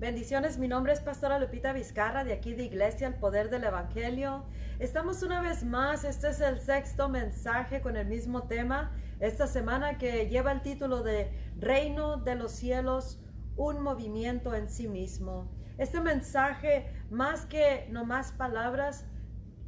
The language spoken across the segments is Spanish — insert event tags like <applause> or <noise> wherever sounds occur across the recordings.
Bendiciones, mi nombre es Pastora Lupita Vizcarra de aquí de Iglesia El Poder del Evangelio. Estamos una vez más, este es el sexto mensaje con el mismo tema, esta semana que lleva el título de Reino de los cielos, un movimiento en sí mismo. Este mensaje, más que no más palabras,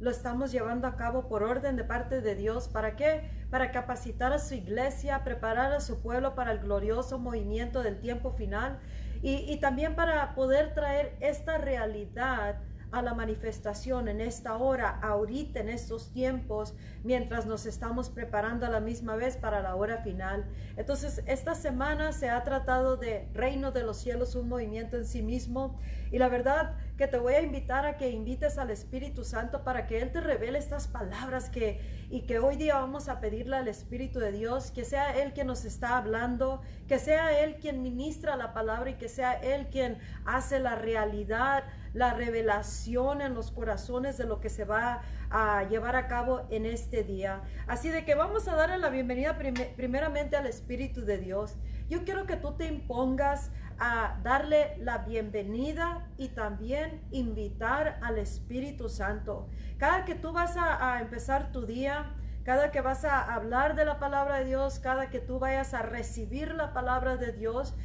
lo estamos llevando a cabo por orden de parte de Dios. ¿Para qué? Para capacitar a su iglesia, preparar a su pueblo para el glorioso movimiento del tiempo final y, también para poder traer esta realidad a la manifestación en esta hora, ahorita, en estos tiempos, mientras nos estamos preparando a la misma vez para la hora final. Entonces, esta semana se ha tratado de Reino de los Cielos, un movimiento en sí mismo. Y la verdad que te voy a invitar a que invites al Espíritu Santo para que Él te revele estas palabras que, y que hoy día vamos a pedirle al Espíritu de Dios, que sea Él quien nos está hablando, que sea Él quien ministra la palabra y que sea Él quien hace la realidad la revelación en los corazones de lo que se va a llevar a cabo en este día. Así de que vamos a darle la bienvenida primeramente al Espíritu de Dios. Yo quiero que tú te impongas a darle la bienvenida y también invitar al Espíritu Santo. Cada que tú vas a, a empezar tu día, cada que vas a hablar de la palabra de Dios, cada que tú vayas a recibir la palabra de Dios,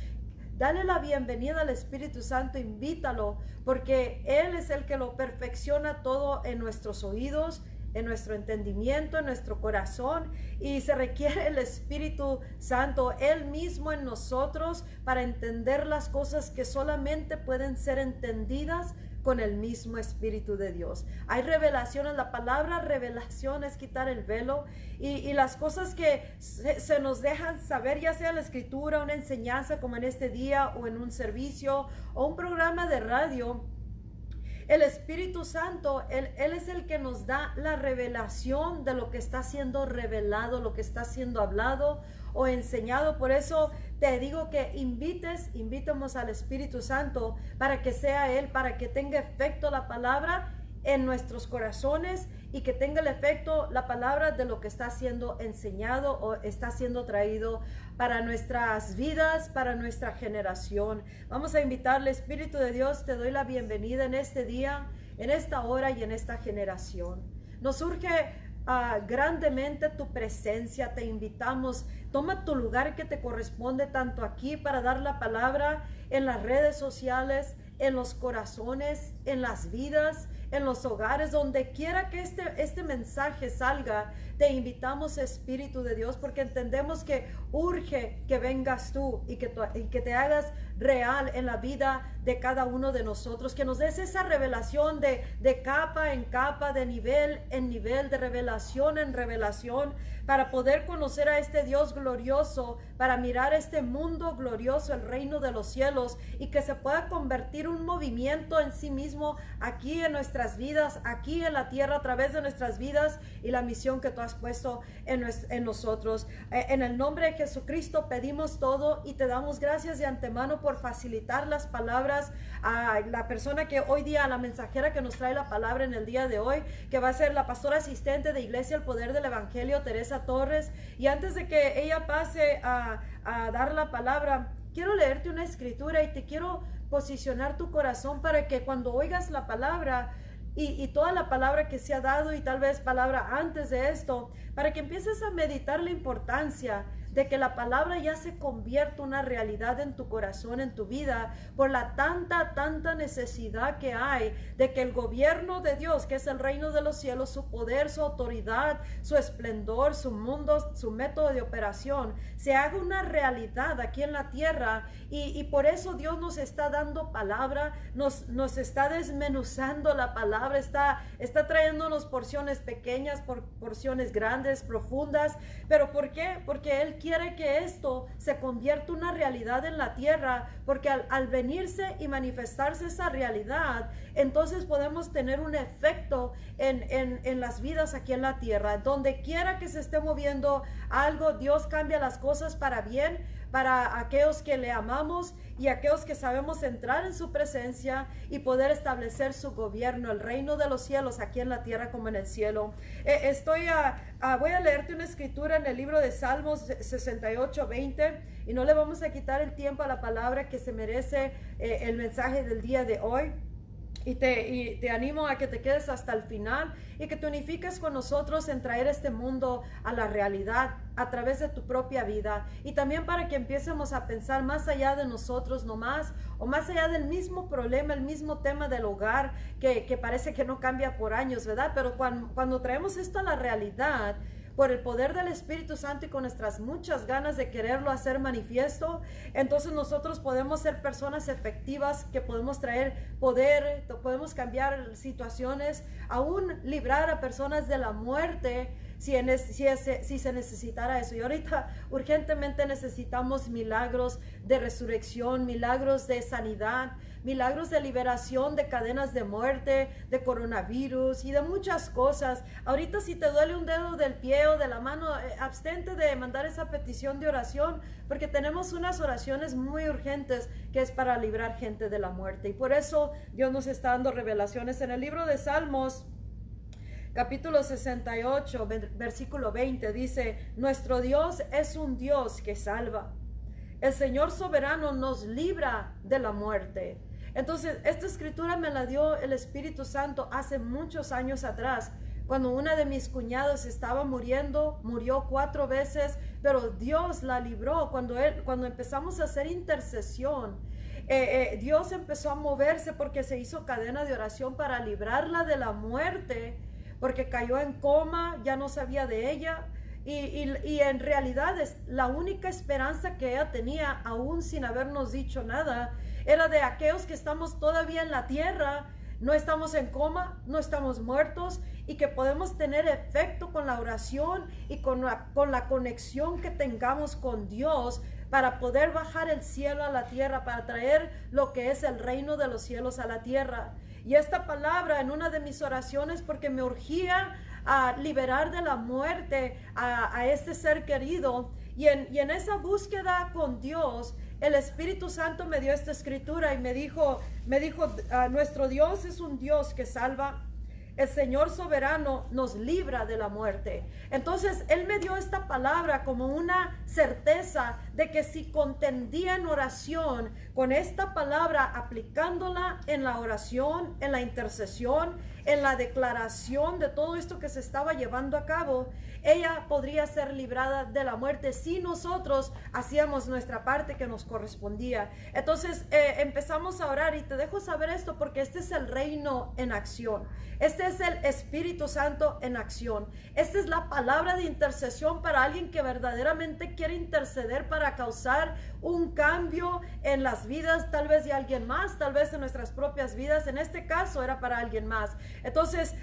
Dale la bienvenida al Espíritu Santo, invítalo, porque Él es el que lo perfecciona todo en nuestros oídos, en nuestro entendimiento, en nuestro corazón y se requiere el Espíritu Santo, Él mismo en nosotros para entender las cosas que solamente pueden ser entendidas con el mismo Espíritu de Dios. Hay revelaciones, la palabra revelación es quitar el velo y, las cosas que se, nos dejan saber, ya sea la escritura, una enseñanza como en este día o en un servicio o un programa de radio el Espíritu Santo, él, es el que nos da la revelación de lo que está siendo revelado, lo que está siendo hablado o enseñado. Por eso te digo que invites, invitemos al Espíritu Santo para que sea Él, para que tenga efecto la palabra en nuestros corazones y que tenga el efecto la palabra de lo que está siendo enseñado o está siendo traído para nuestras vidas, para nuestra generación. Vamos a invitarle, Espíritu de Dios, te doy la bienvenida en este día, en esta hora y en esta generación. Nos surge ah, grandemente tu presencia, te invitamos, toma tu lugar que te corresponde tanto aquí para dar la palabra en las redes sociales, en los corazones, en las vidas en los hogares, donde quiera que este, este mensaje salga, te invitamos Espíritu de Dios porque entendemos que urge que vengas tú y que, y que te hagas real en la vida de cada uno de nosotros, que nos des esa revelación de, de capa en capa, de nivel en nivel, de revelación en revelación, para poder conocer a este Dios glorioso, para mirar este mundo glorioso, el reino de los cielos, y que se pueda convertir un movimiento en sí mismo aquí en nuestras vidas, aquí en la tierra, a través de nuestras vidas y la misión que tú has puesto en, en nosotros. Eh, en el nombre de Jesucristo pedimos todo y te damos gracias de antemano por facilitar las palabras a la persona que hoy día, a la mensajera que nos trae la palabra en el día de hoy, que va a ser la pastora asistente de Iglesia El Poder del Evangelio, Teresa Torres. Y antes de que ella pase a, a dar la palabra, quiero leerte una escritura y te quiero posicionar tu corazón para que cuando oigas la palabra, y, toda la palabra que se ha dado y tal vez palabra antes de esto, para que empieces a meditar la importancia de que la palabra ya se convierta una realidad en tu corazón, en tu vida, por la tanta, tanta necesidad que hay de que el gobierno de Dios, que es el reino de los cielos, su poder, su autoridad, su esplendor, su mundo, su método de operación, se haga una realidad aquí en la tierra. Y, por eso Dios nos está dando palabra, nos, nos está desmenuzando la palabra, está, está trayéndonos porciones pequeñas, por, porciones grandes, profundas. ¿Pero por qué? Porque Él quiere que esto se convierta una realidad en la tierra, porque al, venirse y manifestarse esa realidad, entonces podemos tener un efecto en, en, las vidas aquí en la tierra. Donde quiera que se esté moviendo algo, Dios cambia las cosas para bien para aquellos que le amamos y aquellos que sabemos entrar en su presencia y poder establecer su gobierno, el reino de los cielos aquí en la tierra como en el cielo. Eh, estoy a, voy a leerte una escritura en el libro de Salmos 68, 20 y no le vamos a quitar el tiempo a la palabra que se merece eh, el mensaje del día de hoy. Y te, te, animo a que te quedes hasta el final y que te unifiques con nosotros en traer este mundo a la realidad a través de tu propia vida. Y también para que empecemos a pensar más allá de nosotros nomás o más allá del mismo problema, el mismo tema del hogar que, que parece que no cambia por años, ¿verdad? Pero cuando traemos esto a la realidad, por el poder del Espíritu Santo y con nuestras muchas ganas de quererlo hacer manifiesto, entonces nosotros podemos ser personas efectivas que podemos traer poder, podemos cambiar situaciones, aún librar a personas de la muerte si, si, si, se necesitara eso. Y ahorita urgentemente necesitamos milagros de resurrección, milagros de sanidad, milagros de liberación de cadenas de muerte, de coronavirus y de muchas cosas. Ahorita si te duele un dedo del pie o de la mano, eh, abstente de mandar esa petición de oración porque tenemos unas oraciones muy urgentes que es para librar gente de la muerte. Y por eso Dios nos está dando revelaciones en el libro de Salmos capítulo 68, versículo 20, dice, nuestro Dios es un Dios que salva. El Señor soberano nos libra de la muerte. Entonces, esta escritura me la dio el Espíritu Santo hace muchos años atrás, cuando una de mis cuñados estaba muriendo, murió cuatro veces, pero Dios la libró cuando, él, cuando empezamos a hacer intercesión. Eh, eh, Dios empezó a moverse porque se hizo cadena de oración para librarla de la muerte, porque cayó en coma, ya no sabía de ella. Y, y, en realidad es la única esperanza que ella tenía, aún sin habernos dicho nada, era de aquellos que estamos todavía en la tierra, no estamos en coma, no estamos muertos y que podemos tener efecto con la oración y con la, con la conexión que tengamos con Dios para poder bajar el cielo a la tierra, para traer lo que es el reino de los cielos a la tierra. Y esta palabra en una de mis oraciones, porque me urgía a liberar de la muerte a, este ser querido, y en, y en esa búsqueda con Dios, el Espíritu Santo me dio esta escritura y me dijo, me dijo, ah, nuestro Dios es un Dios que salva. El Señor soberano nos libra de la muerte. Entonces, Él me dio esta palabra como una certeza de que si contendía en oración con esta palabra, aplicándola en la oración, en la intercesión, en la declaración de todo esto que se estaba llevando a cabo, ella podría ser librada de la muerte si nosotros hacíamos nuestra parte que nos correspondía. Entonces eh, empezamos a orar y te dejo saber esto porque este es el reino en acción. Este es el Espíritu Santo en acción. Esta es la palabra de intercesión para alguien que verdaderamente quiere interceder para causar un cambio en las vidas, tal vez de alguien más, tal vez en nuestras propias vidas. En este caso era para alguien más. Entonces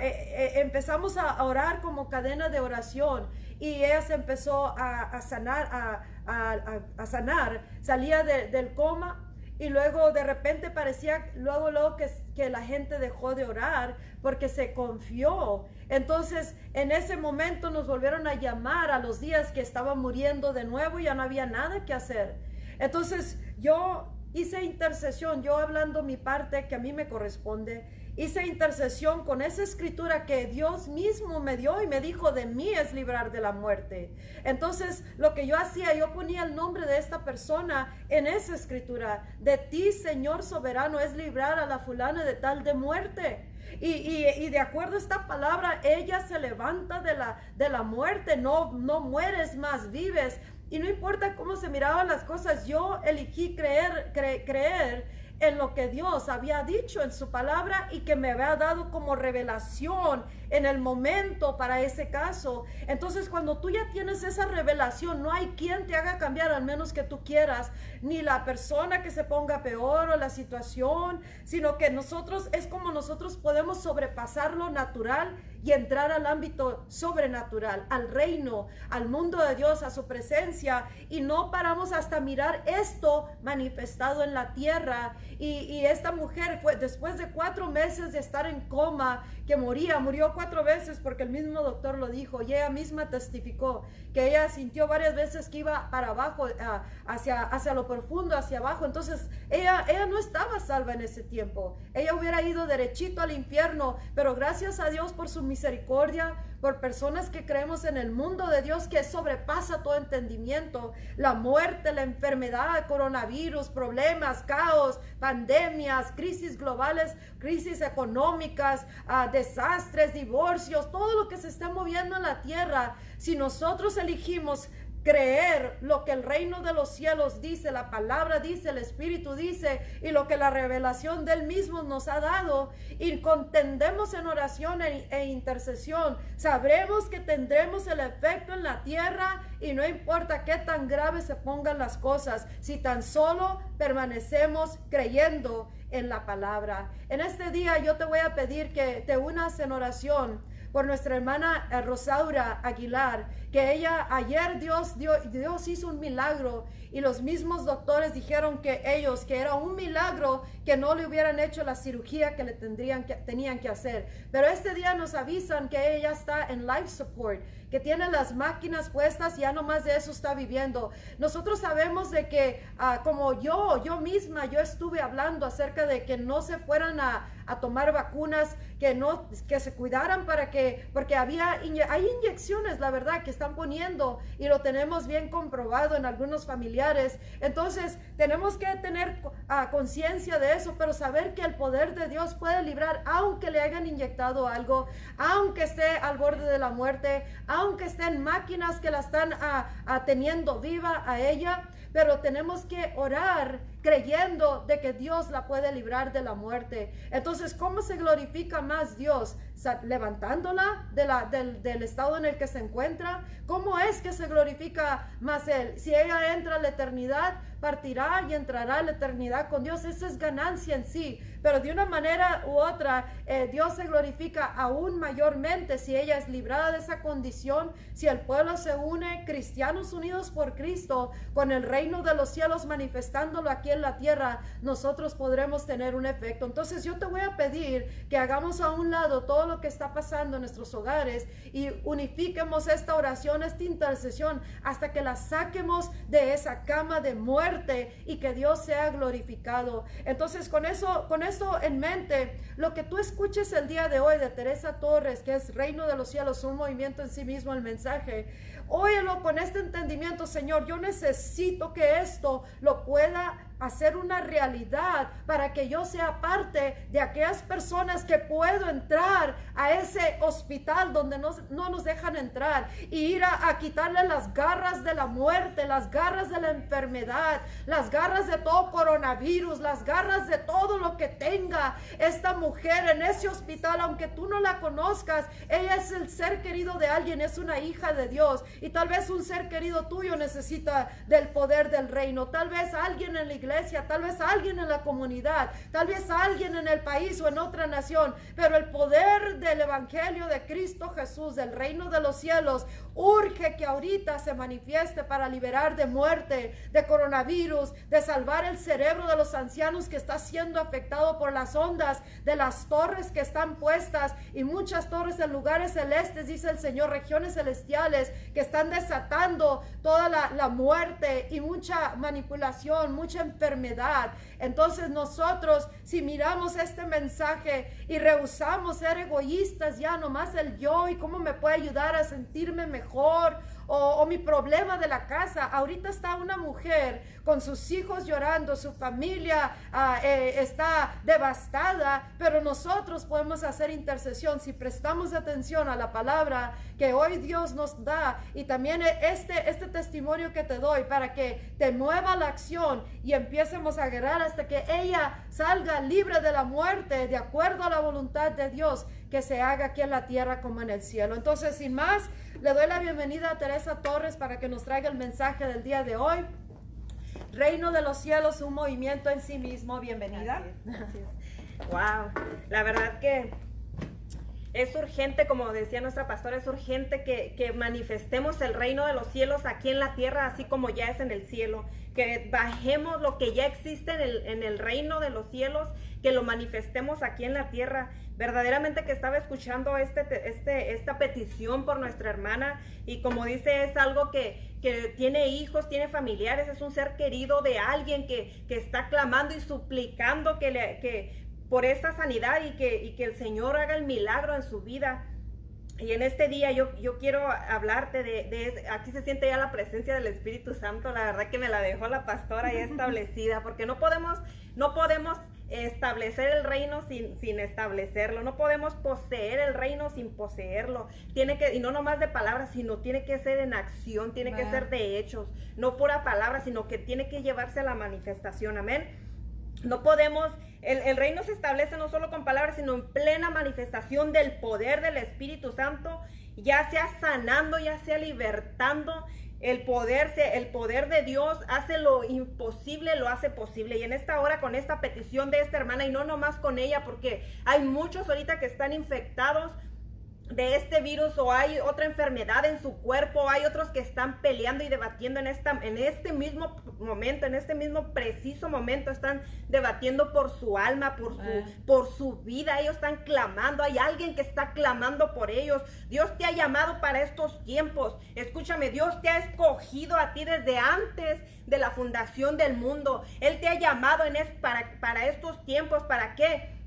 eh, empezamos a orar como cadena de oración y ella se empezó a, sanar, a, sanar, salía del coma y luego de repente parecía luego luego que, que, la gente dejó de orar porque se confió. Entonces en ese momento nos volvieron a llamar a los días que estaba muriendo de nuevo y ya no había nada que hacer. Entonces yo hice intercesión, yo hablando mi parte que a mí me corresponde hice intercesión con esa escritura que Dios mismo me dio y me dijo de mí es librar de la muerte. Entonces lo que yo hacía, yo ponía el nombre de esta persona en esa escritura. De ti, Señor soberano, es librar a la fulana de tal de muerte. Y, y, de acuerdo a esta palabra, ella se levanta de la, de la muerte, no, no mueres más, vives. Y no importa cómo se miraban las cosas, yo elegí creer, creer en lo que Dios había dicho en su palabra y que me había dado como revelación en el momento para ese caso. Entonces cuando tú ya tienes esa revelación, no hay quien te haga cambiar al menos que tú quieras, ni la persona que se ponga peor o la situación, sino que nosotros es como nosotros podemos sobrepasar lo natural y entrar al ámbito sobrenatural, al reino, al mundo de Dios, a su presencia. Y no paramos hasta mirar esto manifestado en la tierra. Y, esta mujer fue después de cuatro meses de estar en coma, que moría, murió cuatro veces porque el mismo doctor lo dijo y ella misma testificó que ella sintió varias veces que iba para abajo, hacia, hacia lo profundo, hacia abajo. Entonces ella, ella no estaba salva en ese tiempo. Ella hubiera ido derechito al infierno, pero gracias a Dios por su misericordia, por personas que creemos en el mundo de Dios que sobrepasa todo entendimiento, la muerte, la enfermedad, coronavirus, problemas, caos, pandemias, crisis globales, crisis económicas, ah, desastres, divorcios, todo lo que se está moviendo en la tierra. Si nosotros elegimos creer lo que el reino de los cielos dice, la palabra dice, el Espíritu dice y lo que la revelación del mismo nos ha dado. Y contendemos en oración e, e, intercesión, sabremos que tendremos el efecto en la tierra y no importa qué tan graves se pongan las cosas, si tan solo permanecemos creyendo en la palabra. En este día yo te voy a pedir que te unas en oración por nuestra hermana eh, Rosaura Aguilar, que ella ayer Dios, Dios, Dios hizo un milagro y los mismos doctores dijeron que ellos, que era un milagro que no le hubieran hecho la cirugía que le tendrían que, tenían que hacer. Pero este día nos avisan que ella está en life support, que tiene las máquinas puestas y ya no más de eso está viviendo. Nosotros sabemos de que ah, como yo, yo misma, yo estuve hablando acerca de que no se fueran a, a tomar vacunas, que no, que se cuidaran para que, porque había, hay inyecciones, la verdad, que están poniendo y lo tenemos bien comprobado en algunos familiares. Entonces, tenemos que tener ah, conciencia de eso, pero saber que el poder de Dios puede librar, aunque le hayan inyectado algo, aunque esté al borde de la muerte, aunque estén máquinas que la están ah, teniendo viva a ella, pero tenemos que orar creyendo de que Dios la puede librar de la muerte. Entonces, ¿cómo se glorifica más Dios? levantándola de la, del, del, estado en el que se encuentra. ¿Cómo es que se glorifica más Él? Si ella entra a la eternidad, partirá y entrará a la eternidad con Dios. Esa es ganancia en sí. Pero de una manera u otra, eh, Dios se glorifica aún mayormente si ella es librada de esa condición, si el pueblo se une, cristianos unidos por Cristo, con el reino de los cielos manifestándolo aquí en la tierra, nosotros podremos tener un efecto. Entonces yo te voy a pedir que hagamos a un lado todo lo que está pasando en nuestros hogares y unifiquemos esta oración, esta intercesión, hasta que la saquemos de esa cama de muerte y que Dios sea glorificado. Entonces, con eso, con eso en mente, lo que tú escuches el día de hoy de Teresa Torres, que es Reino de los Cielos, un movimiento en sí mismo, el mensaje, óyelo con este entendimiento, Señor, yo necesito que esto lo pueda hacer una realidad para que yo sea parte de aquellas personas que puedo entrar a ese hospital donde no, no nos dejan entrar y ir a, quitarle las garras de la muerte, las garras de la enfermedad, las garras de todo coronavirus, las garras de todo lo que tenga esta mujer en ese hospital, aunque tú no la conozcas, ella es el ser querido de alguien, es una hija de Dios y tal vez un ser querido tuyo necesita del poder del reino, tal vez alguien en la iglesia tal vez alguien en la comunidad, tal vez alguien en el país o en otra nación, pero el poder del Evangelio de Cristo Jesús, del reino de los cielos, urge que ahorita se manifieste para liberar de muerte, de coronavirus, de salvar el cerebro de los ancianos que está siendo afectado por las ondas de las torres que están puestas y muchas torres en lugares celestes, dice el Señor, regiones celestiales que están desatando toda la, la muerte y mucha manipulación, mucha enfermedad. Entonces nosotros, si miramos este mensaje y rehusamos ser egoístas, ya nomás el yo y cómo me puede ayudar a sentirme mejor o, mi problema de la casa. Ahorita está una mujer con sus hijos llorando, su familia ah, eh, está devastada, pero nosotros podemos hacer intercesión si prestamos atención a la palabra que hoy Dios nos da y también este, este testimonio que te doy para que te mueva la acción y empiecemos a guerrar hasta que ella salga libre de la muerte de acuerdo a la voluntad de Dios que se haga aquí en la tierra como en el cielo. Entonces, sin más, le doy la bienvenida a Teresa Torres para que nos traiga el mensaje del día de hoy. Reino de los cielos, un movimiento en sí mismo. Bienvenida. Wow, la verdad que es urgente, como decía nuestra pastora, es urgente que, que, manifestemos el reino de los cielos aquí en la tierra, así como ya es en el cielo. Que bajemos lo que ya existe en el, en el reino de los cielos, que lo manifestemos aquí en la tierra. Verdaderamente que estaba escuchando este, este, esta petición por nuestra hermana y como dice, es algo que, que tiene hijos, tiene familiares, es un ser querido de alguien que, que está clamando y suplicando que, le, que por esa sanidad y que, y que el Señor haga el milagro en su vida. Y en este día yo, yo quiero hablarte de, de, aquí se siente ya la presencia del Espíritu Santo, la verdad que me la dejó la pastora ya <laughs> establecida, porque no podemos, no podemos establecer el reino sin, sin establecerlo, no podemos poseer el reino sin poseerlo, tiene que, y no nomás de palabras, sino tiene que ser en acción, tiene que ser de hechos, no pura palabra, sino que tiene que llevarse a la manifestación, amén. No podemos, el, el, reino se establece no solo con palabras, sino en plena manifestación del poder del Espíritu Santo, ya sea sanando, ya sea libertando. El poder, el poder de Dios hace lo imposible, lo hace posible. Y en esta hora, con esta petición de esta hermana, y no nomás con ella, porque hay muchos ahorita que están infectados de este virus o hay otra enfermedad en su cuerpo, hay otros que están peleando y debatiendo en, esta, en este mismo momento, en este mismo preciso momento, están debatiendo por su alma, por su, por su vida, ellos están clamando, hay alguien que está clamando por ellos. Dios te ha llamado para estos tiempos, escúchame, Dios te ha escogido a ti desde antes de la fundación del mundo, Él te ha llamado en es, para, para estos tiempos, ¿para qué?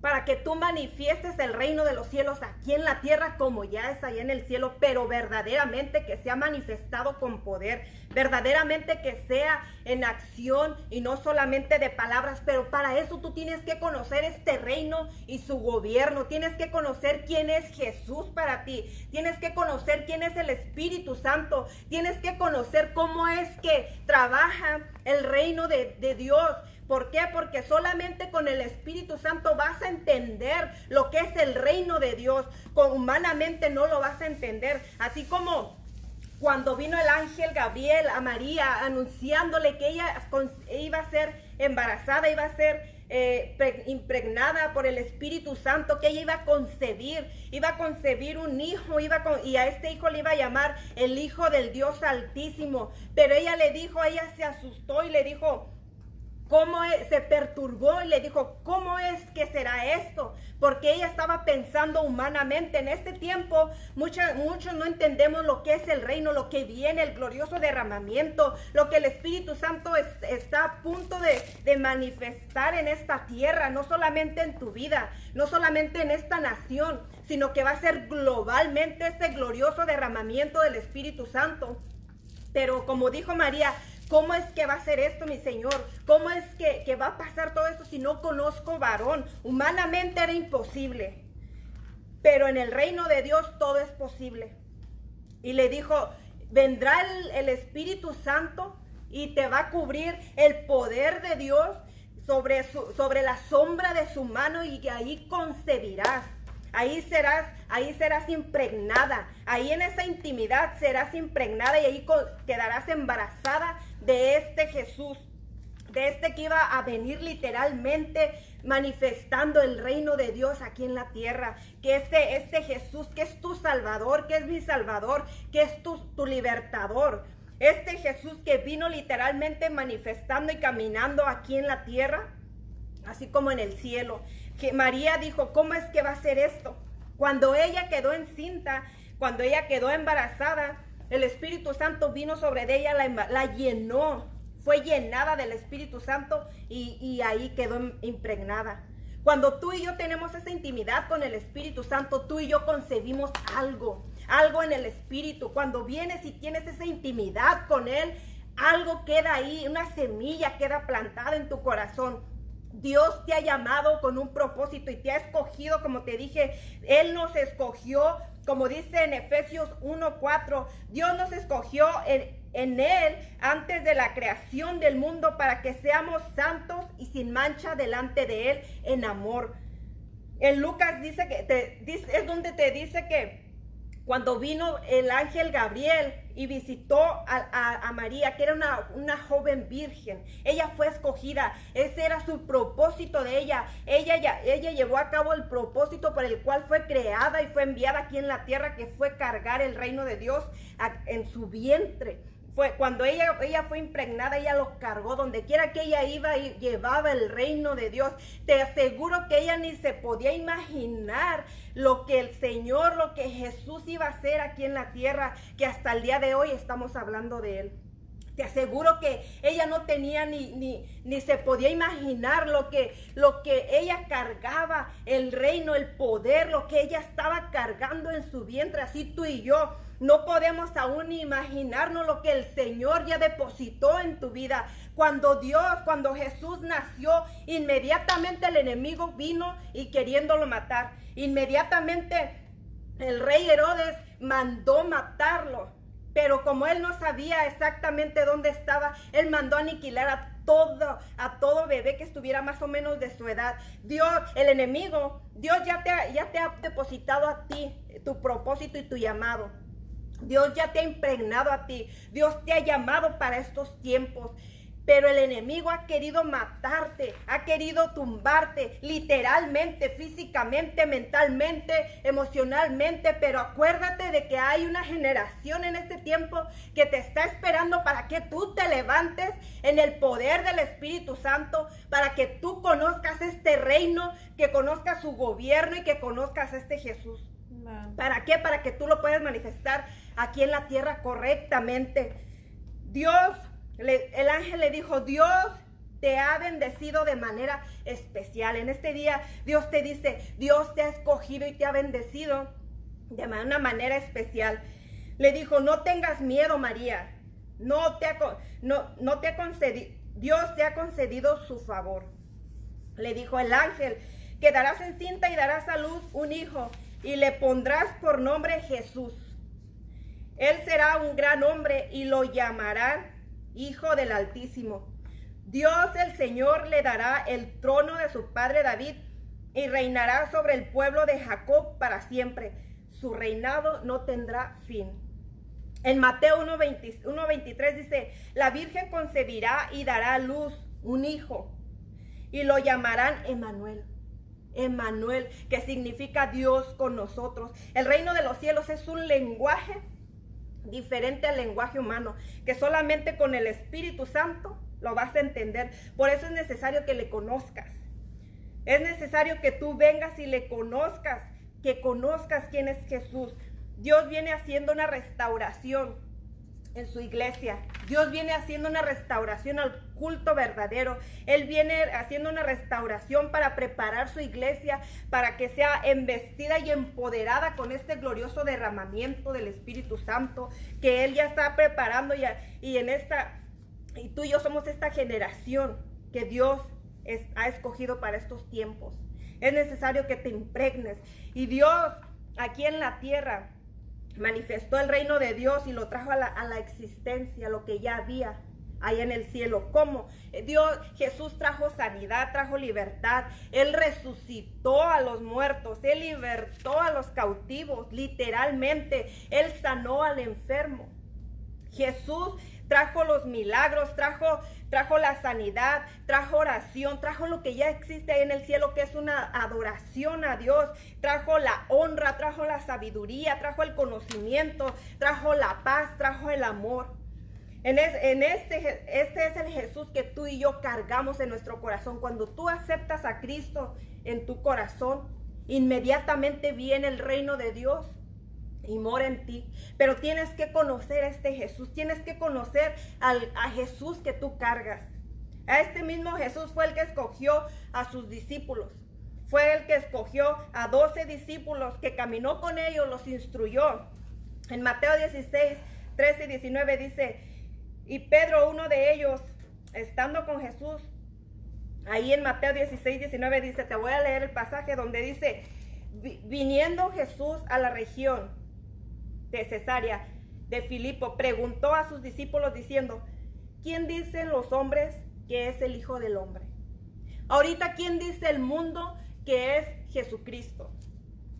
Para que tú manifiestes el reino de los cielos aquí en la tierra como ya es allá en el cielo, pero verdaderamente que sea manifestado con poder, verdaderamente que sea en acción y no solamente de palabras, pero para eso tú tienes que conocer este reino y su gobierno, tienes que conocer quién es Jesús para ti, tienes que conocer quién es el Espíritu Santo, tienes que conocer cómo es que trabaja el reino de, de Dios. ¿Por qué? Porque solamente con el Espíritu Santo vas a entender lo que es el reino de Dios. Con humanamente no lo vas a entender. Así como cuando vino el ángel Gabriel a María anunciándole que ella iba a ser embarazada, iba a ser eh, impregnada por el Espíritu Santo, que ella iba a concebir, iba a concebir un hijo, iba y a este hijo le iba a llamar el Hijo del Dios Altísimo. Pero ella le dijo, ella se asustó y le dijo, cómo se perturbó y le dijo, ¿cómo es que será esto? Porque ella estaba pensando humanamente. En este tiempo, muchos, muchos no entendemos lo que es el reino, lo que viene, el glorioso derramamiento, lo que el Espíritu Santo está a punto de manifestar en esta tierra, no solamente en tu vida, no solamente en esta nación, sino que va a ser globalmente este glorioso derramamiento del Espíritu Santo. Pero como dijo María, ¿Cómo es que va a ser esto, mi Señor? ¿Cómo es que, va a pasar todo esto si no conozco varón? Humanamente era imposible. Pero en el reino de Dios todo es posible. Y le dijo, vendrá el, Espíritu Santo y te va a cubrir el poder de Dios sobre, sobre la sombra de su mano y ahí concebirás. Ahí serás, ahí serás impregnada. Ahí en esa intimidad serás impregnada y ahí quedarás embarazada de este Jesús, de este que iba a venir literalmente manifestando el reino de Dios aquí en la tierra, que este, este Jesús que es tu salvador, que es mi salvador, que es tu, tu libertador. Este Jesús que vino literalmente manifestando y caminando aquí en la tierra, así como en el cielo. Que María dijo, ¿cómo es que va a ser esto? Cuando ella quedó encinta, cuando ella quedó embarazada, el Espíritu Santo vino sobre ella, la, llenó, fue llenada del Espíritu Santo y, ahí quedó impregnada. Cuando tú y yo tenemos esa intimidad con el Espíritu Santo, tú y yo concebimos algo, algo en el Espíritu. Cuando vienes y tienes esa intimidad con Él, algo queda ahí, una semilla queda plantada en tu corazón. Dios te ha llamado con un propósito y te ha escogido, como te dije, Él nos escogió como dice en Efesios 1:4, Dios nos escogió en, Él antes de la creación del mundo para que seamos santos y sin mancha delante de Él en amor. En Lucas dice que te, es donde te dice que cuando vino el ángel Gabriel y visitó a, María, que era una, una, joven virgen. Ella fue escogida, ese era su propósito de ella. Ella, ya, ella llevó a cabo el propósito por el cual fue creada y fue enviada aquí en la tierra, que fue cargar el reino de Dios en su vientre cuando ella, ella fue impregnada, ella lo cargó, donde quiera que ella iba y llevaba el reino de Dios. Te aseguro que ella ni se podía imaginar lo que el Señor, lo que Jesús iba a hacer aquí en la tierra, que hasta el día de hoy estamos hablando de él. Te aseguro que ella no tenía ni, ni, ni, se podía imaginar lo que, lo que ella cargaba, el reino, el poder, lo que ella estaba cargando en su vientre, así tú y yo no podemos aún imaginarnos lo que el Señor ya depositó en tu vida. Cuando Dios, cuando Jesús nació, inmediatamente el enemigo vino y queriéndolo matar. Inmediatamente el rey Herodes mandó matarlo. Pero como él no sabía exactamente dónde estaba, él mandó aniquilar a todo, a todo bebé que estuviera más o menos de su edad. Dios, el enemigo, Dios ya te, ya te ha depositado a ti tu propósito y tu llamado. Dios ya te ha impregnado a ti. Dios te ha llamado para estos tiempos. Pero el enemigo ha querido matarte, ha querido tumbarte literalmente, físicamente, mentalmente, emocionalmente. Pero acuérdate de que hay una generación en este tiempo que te está esperando para que tú te levantes en el poder del Espíritu Santo, para que tú conozcas este reino, que conozcas su gobierno y que conozcas este Jesús. ¿Para qué? Para que tú lo puedas manifestar aquí en la tierra correctamente. Dios, el ángel le dijo, Dios te ha bendecido de manera especial. En este día Dios te dice, Dios te ha escogido y te ha bendecido de una manera especial. Le dijo, no tengas miedo, María. No te ha, no, no te ha concedido, Dios te ha concedido su favor. Le dijo el ángel, quedarás encinta y darás a luz un hijo y le pondrás por nombre Jesús. Él será un gran hombre y lo llamarán Hijo del Altísimo. Dios el Señor le dará el trono de su padre David y reinará sobre el pueblo de Jacob para siempre. Su reinado no tendrá fin. En Mateo 1.23 dice, la Virgen concebirá y dará a luz un hijo y lo llamarán Emanuel. Emanuel, que significa Dios con nosotros. El reino de los cielos es un lenguaje diferente al lenguaje humano, que solamente con el Espíritu Santo lo vas a entender. Por eso es necesario que le conozcas. Es necesario que tú vengas y le conozcas, que conozcas quién es Jesús. Dios viene haciendo una restauración en su iglesia. Dios viene haciendo una restauración al culto verdadero. Él viene haciendo una restauración para preparar su iglesia para que sea embestida y empoderada con este glorioso derramamiento del Espíritu Santo que Él ya está preparando y en esta, y tú y yo somos esta generación que Dios ha escogido para estos tiempos. Es necesario que te impregnes. Y Dios aquí en la tierra manifestó el reino de Dios y lo trajo a la, existencia, lo que ya había ahí en el cielo. ¿Cómo? Eh, Dios, Jesús trajo sanidad, trajo libertad. Él resucitó a los muertos, Él libertó a los cautivos, literalmente. Él sanó al enfermo. Jesús trajo los milagros, trajo, trajo la sanidad, trajo oración, trajo lo que ya existe en el cielo, que es una adoración a Dios, trajo la honra, trajo la sabiduría, trajo el conocimiento, trajo la paz, trajo el amor. En, en este, este es el Jesús que tú y yo cargamos en nuestro corazón. Cuando tú aceptas a Cristo en tu corazón, inmediatamente viene el reino de Dios y mora en ti. Pero tienes que conocer a este Jesús, tienes que conocer al, a Jesús que tú cargas. A este mismo Jesús fue el que escogió a sus discípulos. Fue el que escogió a doce discípulos que caminó con ellos, los instruyó. En Mateo 16, 13 y 19 dice, y Pedro, uno de ellos, estando con Jesús, ahí en Mateo 16, 19 dice, te voy a leer el pasaje donde dice, viniendo Jesús a la región de Cesarea de Filipo, preguntó a sus discípulos diciendo, ¿quién dicen los hombres que es el Hijo del Hombre? Ahorita, ¿quién dice el mundo que es Jesucristo?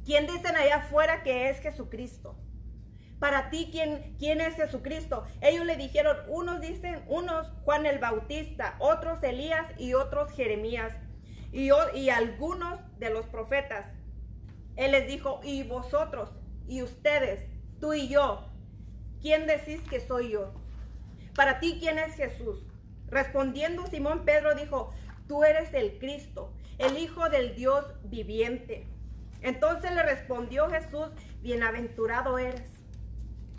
¿Quién dicen allá afuera que es Jesucristo? Para ti, ¿quién, ¿quién es Jesucristo? Ellos le dijeron, unos dicen, unos Juan el Bautista, otros Elías y otros Jeremías y, y algunos de los profetas. Él les dijo, y vosotros, y ustedes, tú y yo, ¿quién decís que soy yo? Para ti, ¿quién es Jesús? Respondiendo Simón Pedro dijo, tú eres el Cristo, el Hijo del Dios viviente. Entonces le respondió Jesús, bienaventurado eres.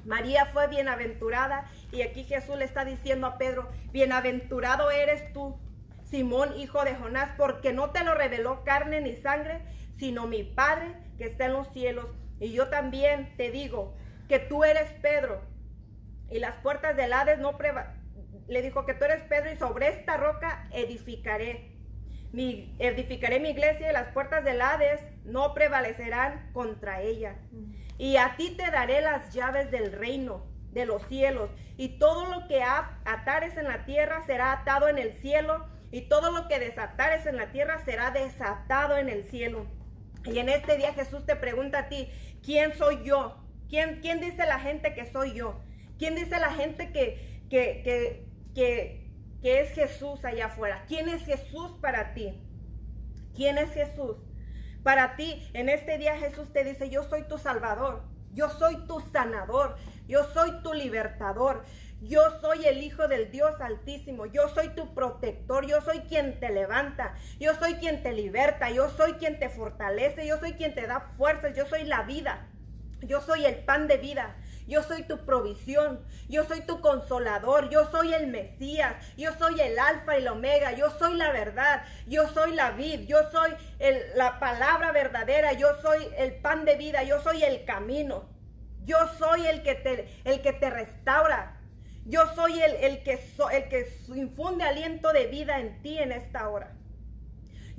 María fue bienaventurada y aquí Jesús le está diciendo a Pedro, bienaventurado eres tú, Simón, hijo de Jonás, porque no te lo reveló carne ni sangre, sino mi Padre que está en los cielos. Y yo también te digo que tú eres Pedro y las puertas del Hades no le dijo que tú eres Pedro y sobre esta roca edificaré. Mi, edificaré mi iglesia y las puertas del Hades no prevalecerán contra ella. Y a ti te daré las llaves del reino de los cielos. Y todo lo que atares en la tierra será atado en el cielo. Y todo lo que desatares en la tierra será desatado en el cielo. Y en este día Jesús te pregunta a ti, ¿quién soy yo? ¿Quién, dice la gente que soy yo? ¿Quién dice la gente que, que, que, que, que es Jesús allá afuera? ¿Quién es Jesús para ti? ¿Quién es Jesús? Para ti, en este día Jesús te dice, yo soy tu salvador, yo soy tu sanador, yo soy tu libertador, yo soy el Hijo del Dios Altísimo. Yo soy tu protector. Yo soy quien te levanta. Yo soy quien te liberta. Yo soy quien te fortalece. Yo soy quien te da fuerzas. Yo soy la vida. Yo soy el pan de vida. Yo soy tu provisión. Yo soy tu consolador. Yo soy el Mesías. Yo soy el alfa y el omega. Yo soy la verdad. Yo soy la vid. Yo soy la palabra verdadera. Yo soy el pan de vida. Yo soy el camino. Yo soy el que te, el que te restaura. Yo soy el, el, que el que infunde aliento de vida en ti en esta hora.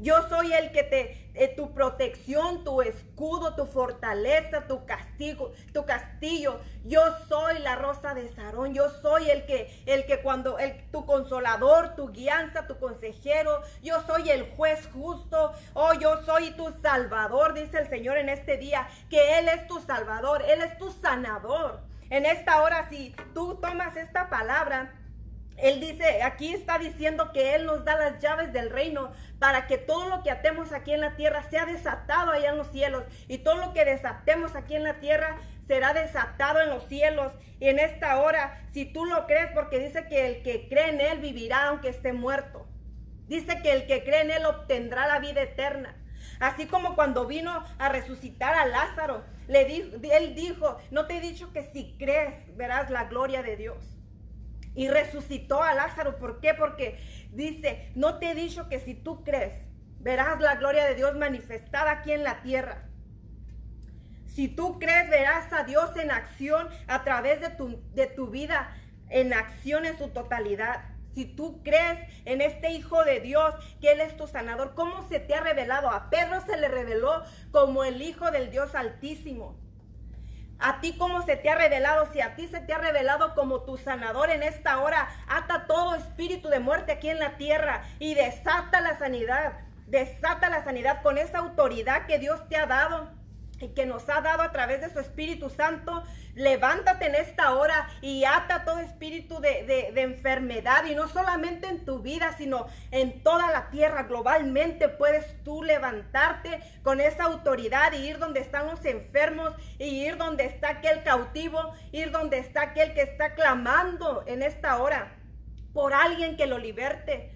Yo soy el que te, eh, tu protección, tu escudo, tu fortaleza, tu castigo, tu castillo. Yo soy la rosa de Sarón. Yo soy el que, el que cuando, el, tu consolador, tu guianza, tu consejero. Yo soy el juez justo. Oh, yo soy tu salvador, dice el Señor en este día, que Él es tu salvador, Él es tu sanador. En esta hora, si tú tomas esta palabra, él dice, aquí está diciendo que Él nos da las llaves del reino para que todo lo que atemos aquí en la tierra sea desatado allá en los cielos. Y todo lo que desatemos aquí en la tierra será desatado en los cielos. Y en esta hora, si tú lo crees, porque dice que el que cree en Él vivirá aunque esté muerto. Dice que el que cree en Él obtendrá la vida eterna. Así como cuando vino a resucitar a Lázaro, le él dijo, no te he dicho que si crees verás la gloria de Dios. Y resucitó a Lázaro. ¿Por qué? Porque dice, no te he dicho que si tú crees verás la gloria de Dios manifestada aquí en la tierra. Si tú crees, verás a Dios en acción a través de tu, de tu vida, en acción en su totalidad. Si tú crees en este Hijo de Dios, que Él es tu sanador, ¿cómo se te ha revelado? A Pedro se le reveló como el Hijo del Dios Altísimo. A ti cómo se te ha revelado, si a ti se te ha revelado como tu sanador en esta hora, ata todo espíritu de muerte aquí en la tierra y desata la sanidad, desata la sanidad con esa autoridad que Dios te ha dado que nos ha dado a través de su Espíritu Santo, levántate en esta hora y ata todo espíritu de, enfermedad y no solamente en tu vida, sino en toda la tierra. Globalmente puedes tú levantarte con esa autoridad y ir donde están los enfermos y ir donde está aquel cautivo, ir donde está aquel que está clamando en esta hora por alguien que lo liberte.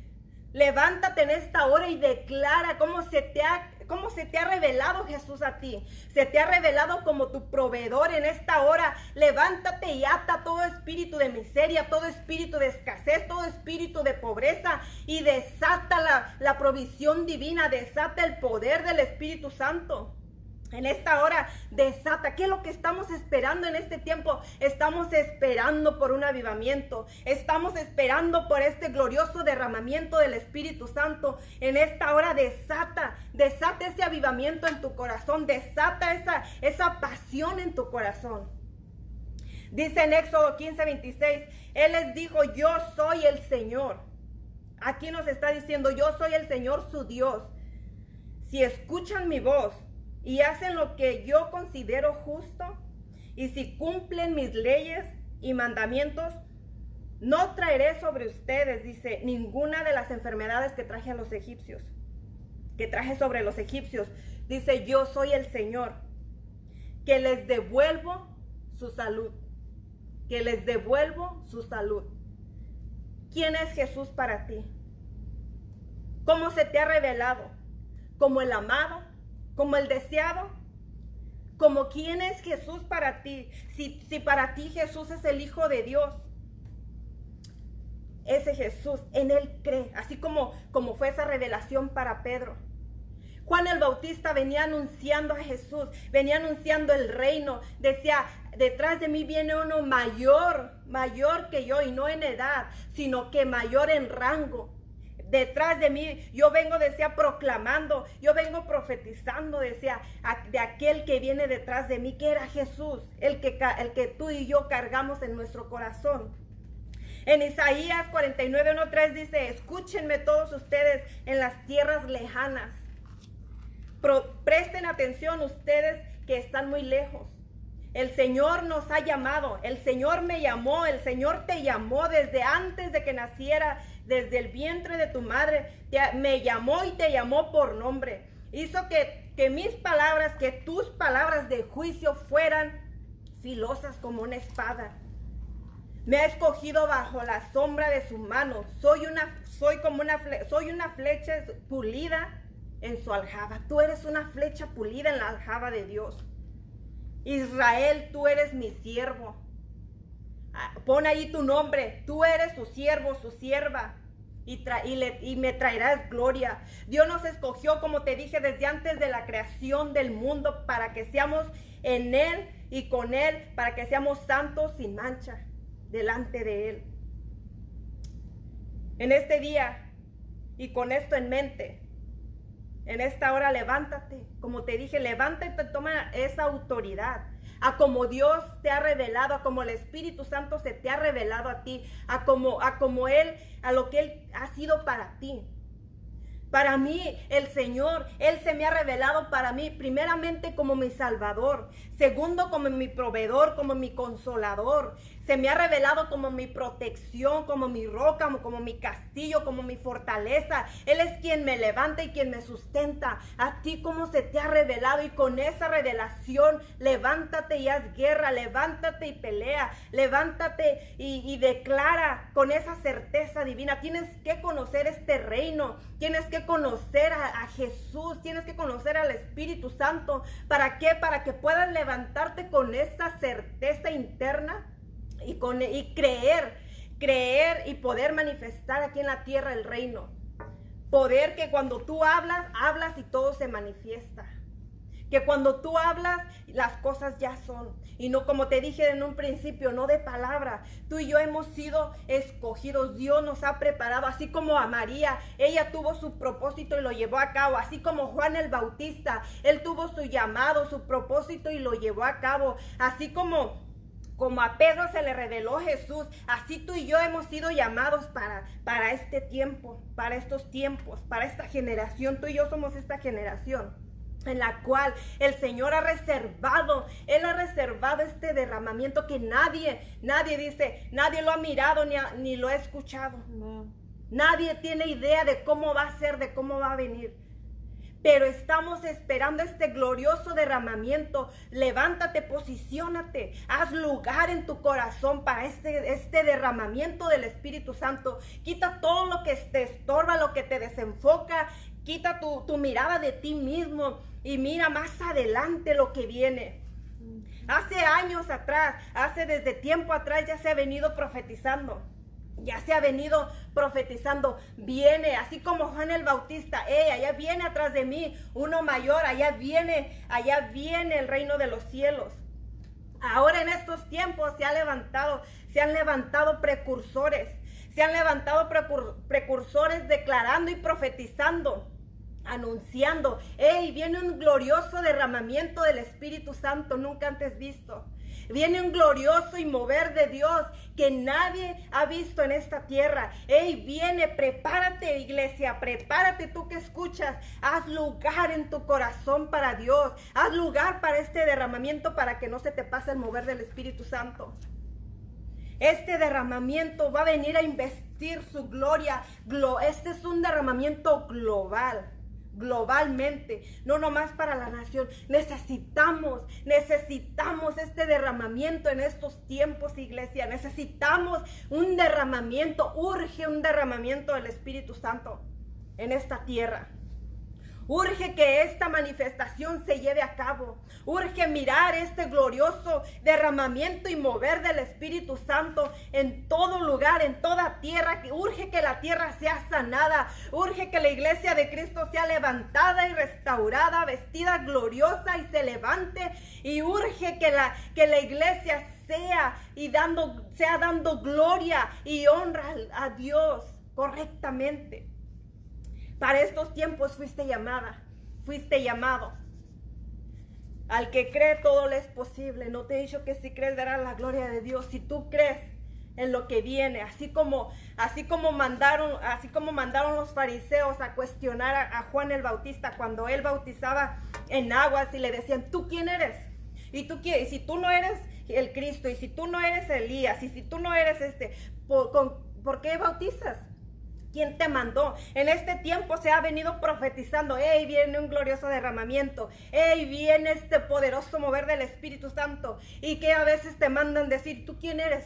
Levántate en esta hora y declara cómo se te ha cómo se te ha revelado Jesús a ti. Se te ha revelado como tu proveedor en esta hora. Levántate y ata todo espíritu de miseria, todo espíritu de escasez, todo espíritu de pobreza y desata la, la provisión divina, desata el poder del Espíritu Santo. En esta hora desata. ¿Qué es lo que estamos esperando en este tiempo? Estamos esperando por un avivamiento. Estamos esperando por este glorioso derramamiento del Espíritu Santo. En esta hora desata. Desata ese avivamiento en tu corazón. Desata esa, esa pasión en tu corazón. Dice en Éxodo 15, 26. Él les dijo, yo soy el Señor. Aquí nos está diciendo, yo soy el Señor su Dios. Si escuchan mi voz y hacen lo que yo considero justo y si cumplen mis leyes y mandamientos, no traeré sobre ustedes, dice, ninguna de las enfermedades que traje a los egipcios, que traje sobre los egipcios. Dice, yo soy el Señor, que les devuelvo su salud, que les devuelvo su salud. ¿Quién es Jesús para ti? ¿Cómo se te ha revelado? ¿Como el amado? ¿Como el deseado? ¿Como quién es Jesús para ti? Si, si para ti Jesús es el Hijo de Dios, ese Jesús, en él cree, así como, como fue esa revelación para Pedro. Juan el Bautista venía anunciando a Jesús, venía anunciando el reino, decía, detrás de mí viene uno mayor, mayor que yo, y no en edad, sino que mayor en rango. Detrás de mí, yo vengo, decía, proclamando, yo vengo profetizando, decía, de aquel que viene detrás de mí, que era Jesús, el que, el que tú y yo cargamos en nuestro corazón. En Isaías 49.1.3 dice, escúchenme todos ustedes en las tierras lejanas. presten atención ustedes que están muy lejos. El Señor nos ha llamado, el Señor me llamó, el Señor te llamó desde antes de que naciera, desde el vientre de tu madre, me llamó y te llamó por nombre. Hizo que, que mis palabras, que tus palabras de juicio fueran filosas como una espada me ha escogido bajo la sombra de su mano. Soy una, soy como una, soy una flecha pulida en su aljaba. Tú eres una flecha pulida en la aljaba de Dios. Israel, tú eres mi siervo. Pon ahí tu nombre. Tú eres su siervo, su sierva. Y, y, y, me traerás gloria. Dios nos escogió, como te dije, desde antes de la creación del mundo, para que seamos en Él y con Él, para que seamos santos sin mancha delante de Él. En este día y con esto en mente, en esta hora levántate, como te dije, levántate y toma esa autoridad. A como Dios te ha revelado, a como el Espíritu Santo se te ha revelado a ti, a como, a como Él, a lo que Él ha sido para ti. Para mí, el Señor, Él se me ha revelado para mí, primeramente como mi Salvador, segundo como mi proveedor, como mi consolador, se me ha revelado como mi protección, como mi roca, como, mi castillo, como mi fortaleza. Él es quien me levanta y quien me sustenta. A ti como se te ha revelado y con esa revelación levántate y haz guerra, levántate y pelea, levántate y, declara con esa certeza divina. Tienes que conocer este reino, tienes que conocer a, a Jesús, tienes que conocer al Espíritu Santo. ¿Para qué? Para que puedas levantarte con esa certeza interna y, con, y creer, creer y poder manifestar aquí en la tierra el reino. Poder que cuando tú hablas, hablas y todo se manifiesta. Que cuando tú hablas, las cosas ya son. Y no como te dije en un principio, no de palabra. Tú y yo hemos sido escogidos. Dios nos ha preparado, así como a María. Ella tuvo su propósito y lo llevó a cabo. Así como Juan el Bautista, él tuvo su llamado, su propósito y lo llevó a cabo. Así como como a Pedro se le reveló Jesús, así tú y yo hemos sido llamados para, para este tiempo, para estos tiempos, para esta generación. Tú y yo somos esta generación en la cual el Señor ha reservado, Él ha reservado este derramamiento que nadie, nadie dice, nadie lo ha mirado ni, ni lo ha escuchado. Nadie tiene idea de cómo va a ser, de cómo va a venir pero estamos esperando este glorioso derramamiento. Levántate, posiciónate, haz lugar en tu corazón para este, este derramamiento del Espíritu Santo. Quita todo lo que te estorba, lo que te desenfoca. Quita tu, tu mirada de ti mismo y mira más adelante lo que viene. Hace años atrás, hace desde tiempo atrás ya se ha venido profetizando ya se ha venido profetizando, viene, así como Juan el Bautista, eh, allá viene atrás de mí uno mayor, allá viene, allá viene el reino de los cielos. Ahora en estos tiempos se ha levantado, se han levantado precursores, se han levantado precursores declarando y profetizando, anunciando, hey, viene un glorioso derramamiento del Espíritu Santo nunca antes visto. Viene un glorioso y mover de Dios que nadie ha visto en esta tierra. Ey, viene, prepárate iglesia, prepárate tú que escuchas. Haz lugar en tu corazón para Dios. Haz lugar para este derramamiento para que no se te pase el mover del Espíritu Santo. Este derramamiento va a venir a investir su gloria. Este es un derramamiento global globalmente, no nomás para la nación. Necesitamos, necesitamos este derramamiento en estos tiempos, iglesia. Necesitamos un derramamiento, urge un derramamiento del Espíritu Santo en esta tierra. Urge que esta manifestación se lleve a cabo. Urge mirar este glorioso derramamiento y mover del Espíritu Santo en todo lugar, en toda tierra. Urge que la tierra sea sanada. Urge que la iglesia de Cristo sea levantada y restaurada, vestida gloriosa y se levante. Y urge que la, que la iglesia sea y dando, sea dando gloria y honra a Dios correctamente. Para estos tiempos fuiste llamada, fuiste llamado. Al que cree todo le es posible. No te he dicho que si crees verás la gloria de Dios. Si tú crees en lo que viene, así como así como mandaron, así como mandaron los fariseos a cuestionar a, Juan el Bautista cuando él bautizaba en aguas y le decían, "¿Tú quién eres?" Y tú y si tú no eres el Cristo y si tú no eres Elías y si tú no eres este, ¿por qué bautizas? ¿Quién te mandó? En este tiempo se ha venido profetizando, hey, viene un glorioso derramamiento, hey, viene este poderoso mover del Espíritu Santo y que a veces te mandan decir, ¿tú quién eres?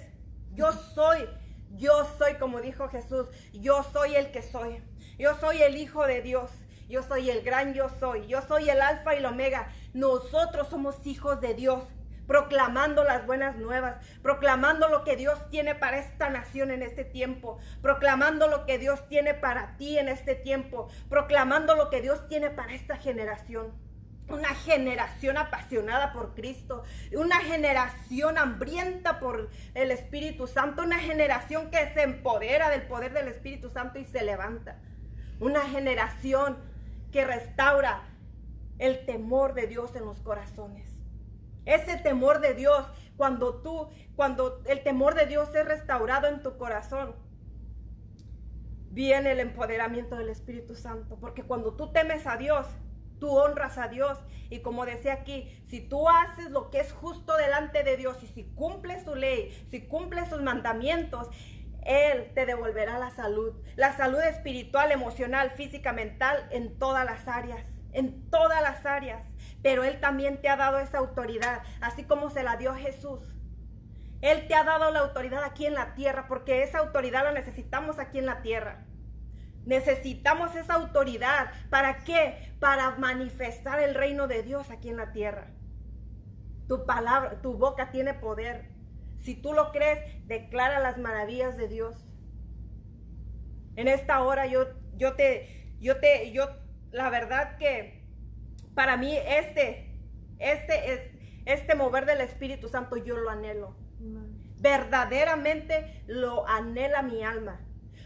Yo soy, yo soy como dijo Jesús, yo soy el que soy, yo soy el Hijo de Dios. Yo soy el gran yo soy, yo soy el alfa y el omega. Nosotros somos hijos de Dios proclamando las buenas nuevas, proclamando lo que Dios tiene para esta nación en este tiempo, proclamando lo que Dios tiene para ti en este tiempo, proclamando lo que Dios tiene para esta generación. Una generación apasionada por Cristo, una generación hambrienta por el Espíritu Santo, una generación que se empodera del poder del Espíritu Santo y se levanta. Una generación que restaura el temor de Dios en los corazones. Ese temor de Dios, cuando tú, cuando el temor de Dios es restaurado en tu corazón, viene el empoderamiento del Espíritu Santo. Porque cuando tú temes a Dios, tú honras a Dios. Y como decía aquí, si tú haces lo que es justo delante de Dios y si cumples su ley, si cumples sus mandamientos, Él te devolverá la salud. La salud espiritual, emocional, física, mental, en todas las áreas. En todas las áreas pero Él también te ha dado esa autoridad, así como se la dio Jesús. Él te ha dado la autoridad aquí en la tierra, porque esa autoridad la necesitamos aquí en la tierra. Necesitamos esa autoridad. ¿Para qué? Para manifestar el reino de Dios aquí en la tierra. Tu palabra, tu boca tiene poder. Si tú lo crees, declara las maravillas de Dios. En esta hora yo, yo te, yo te, yo, la verdad que para mí este, este es, este mover del Espíritu Santo yo lo anhelo. Verdaderamente lo anhela mi alma.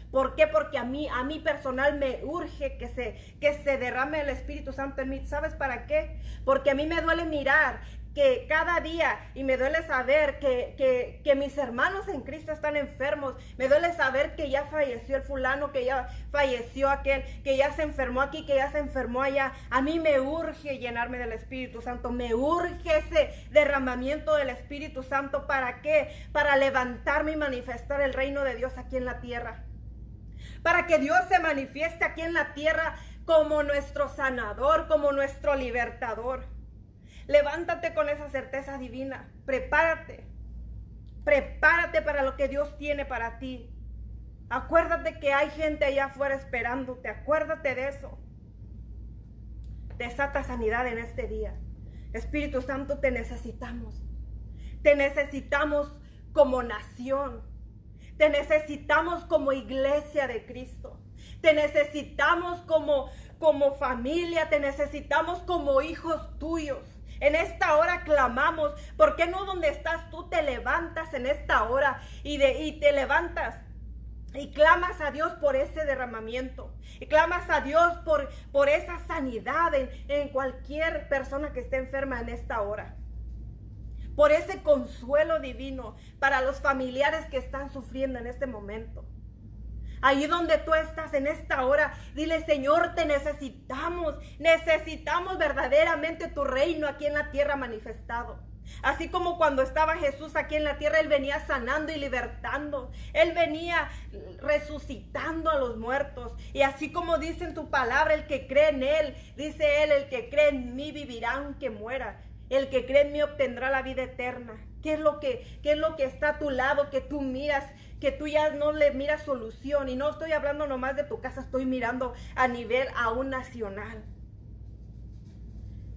¿Por qué? Porque a mí, a mí personal me urge que se, que se derrame el Espíritu Santo en mí. ¿Sabes para qué? Porque a mí me duele mirar que cada día, y me duele saber que, que, mis hermanos en Cristo están enfermos, me duele saber que ya falleció el fulano, que ya falleció aquel, que ya se enfermó aquí, que ya se enfermó allá. A mí me urge llenarme del Espíritu Santo, me urge ese derramamiento del Espíritu Santo. ¿Para qué? Para levantarme y manifestar el reino de Dios aquí en la tierra. Para que Dios se manifieste aquí en la tierra como nuestro sanador, como nuestro libertador. Levántate con esa certeza divina. Prepárate. Prepárate para lo que Dios tiene para ti. Acuérdate que hay gente allá afuera esperándote. Acuérdate de eso. Desata sanidad en este día. Espíritu Santo, te necesitamos. Te necesitamos como nación. Te necesitamos como iglesia de Cristo. Te necesitamos como, como familia. Te necesitamos como hijos tuyos. En esta hora clamamos. ¿Por qué no donde estás tú te levantas en esta hora y, de, te levantas? Y clamas a Dios por ese derramamiento. Y clamas a Dios por, por esa sanidad en cualquier persona que esté enferma en esta hora. por ese consuelo divino para los familiares que están sufriendo en este momento. Ahí donde tú estás en esta hora, dile, Señor, te necesitamos. Necesitamos verdaderamente tu reino aquí en la tierra manifestado. Así como cuando estaba Jesús aquí en la tierra, Él venía sanando y libertando. Él venía resucitando a los muertos. Y así como dice en tu palabra, el que cree en Él, dice Él, el que cree en mí vivirá aunque muera. El que cree en mí obtendrá la vida eterna. ¿Qué es lo que, qué es lo que está a tu lado que tú miras? Que tú ya no le miras solución. Y no estoy hablando nomás de tu casa, estoy mirando a nivel aún nacional.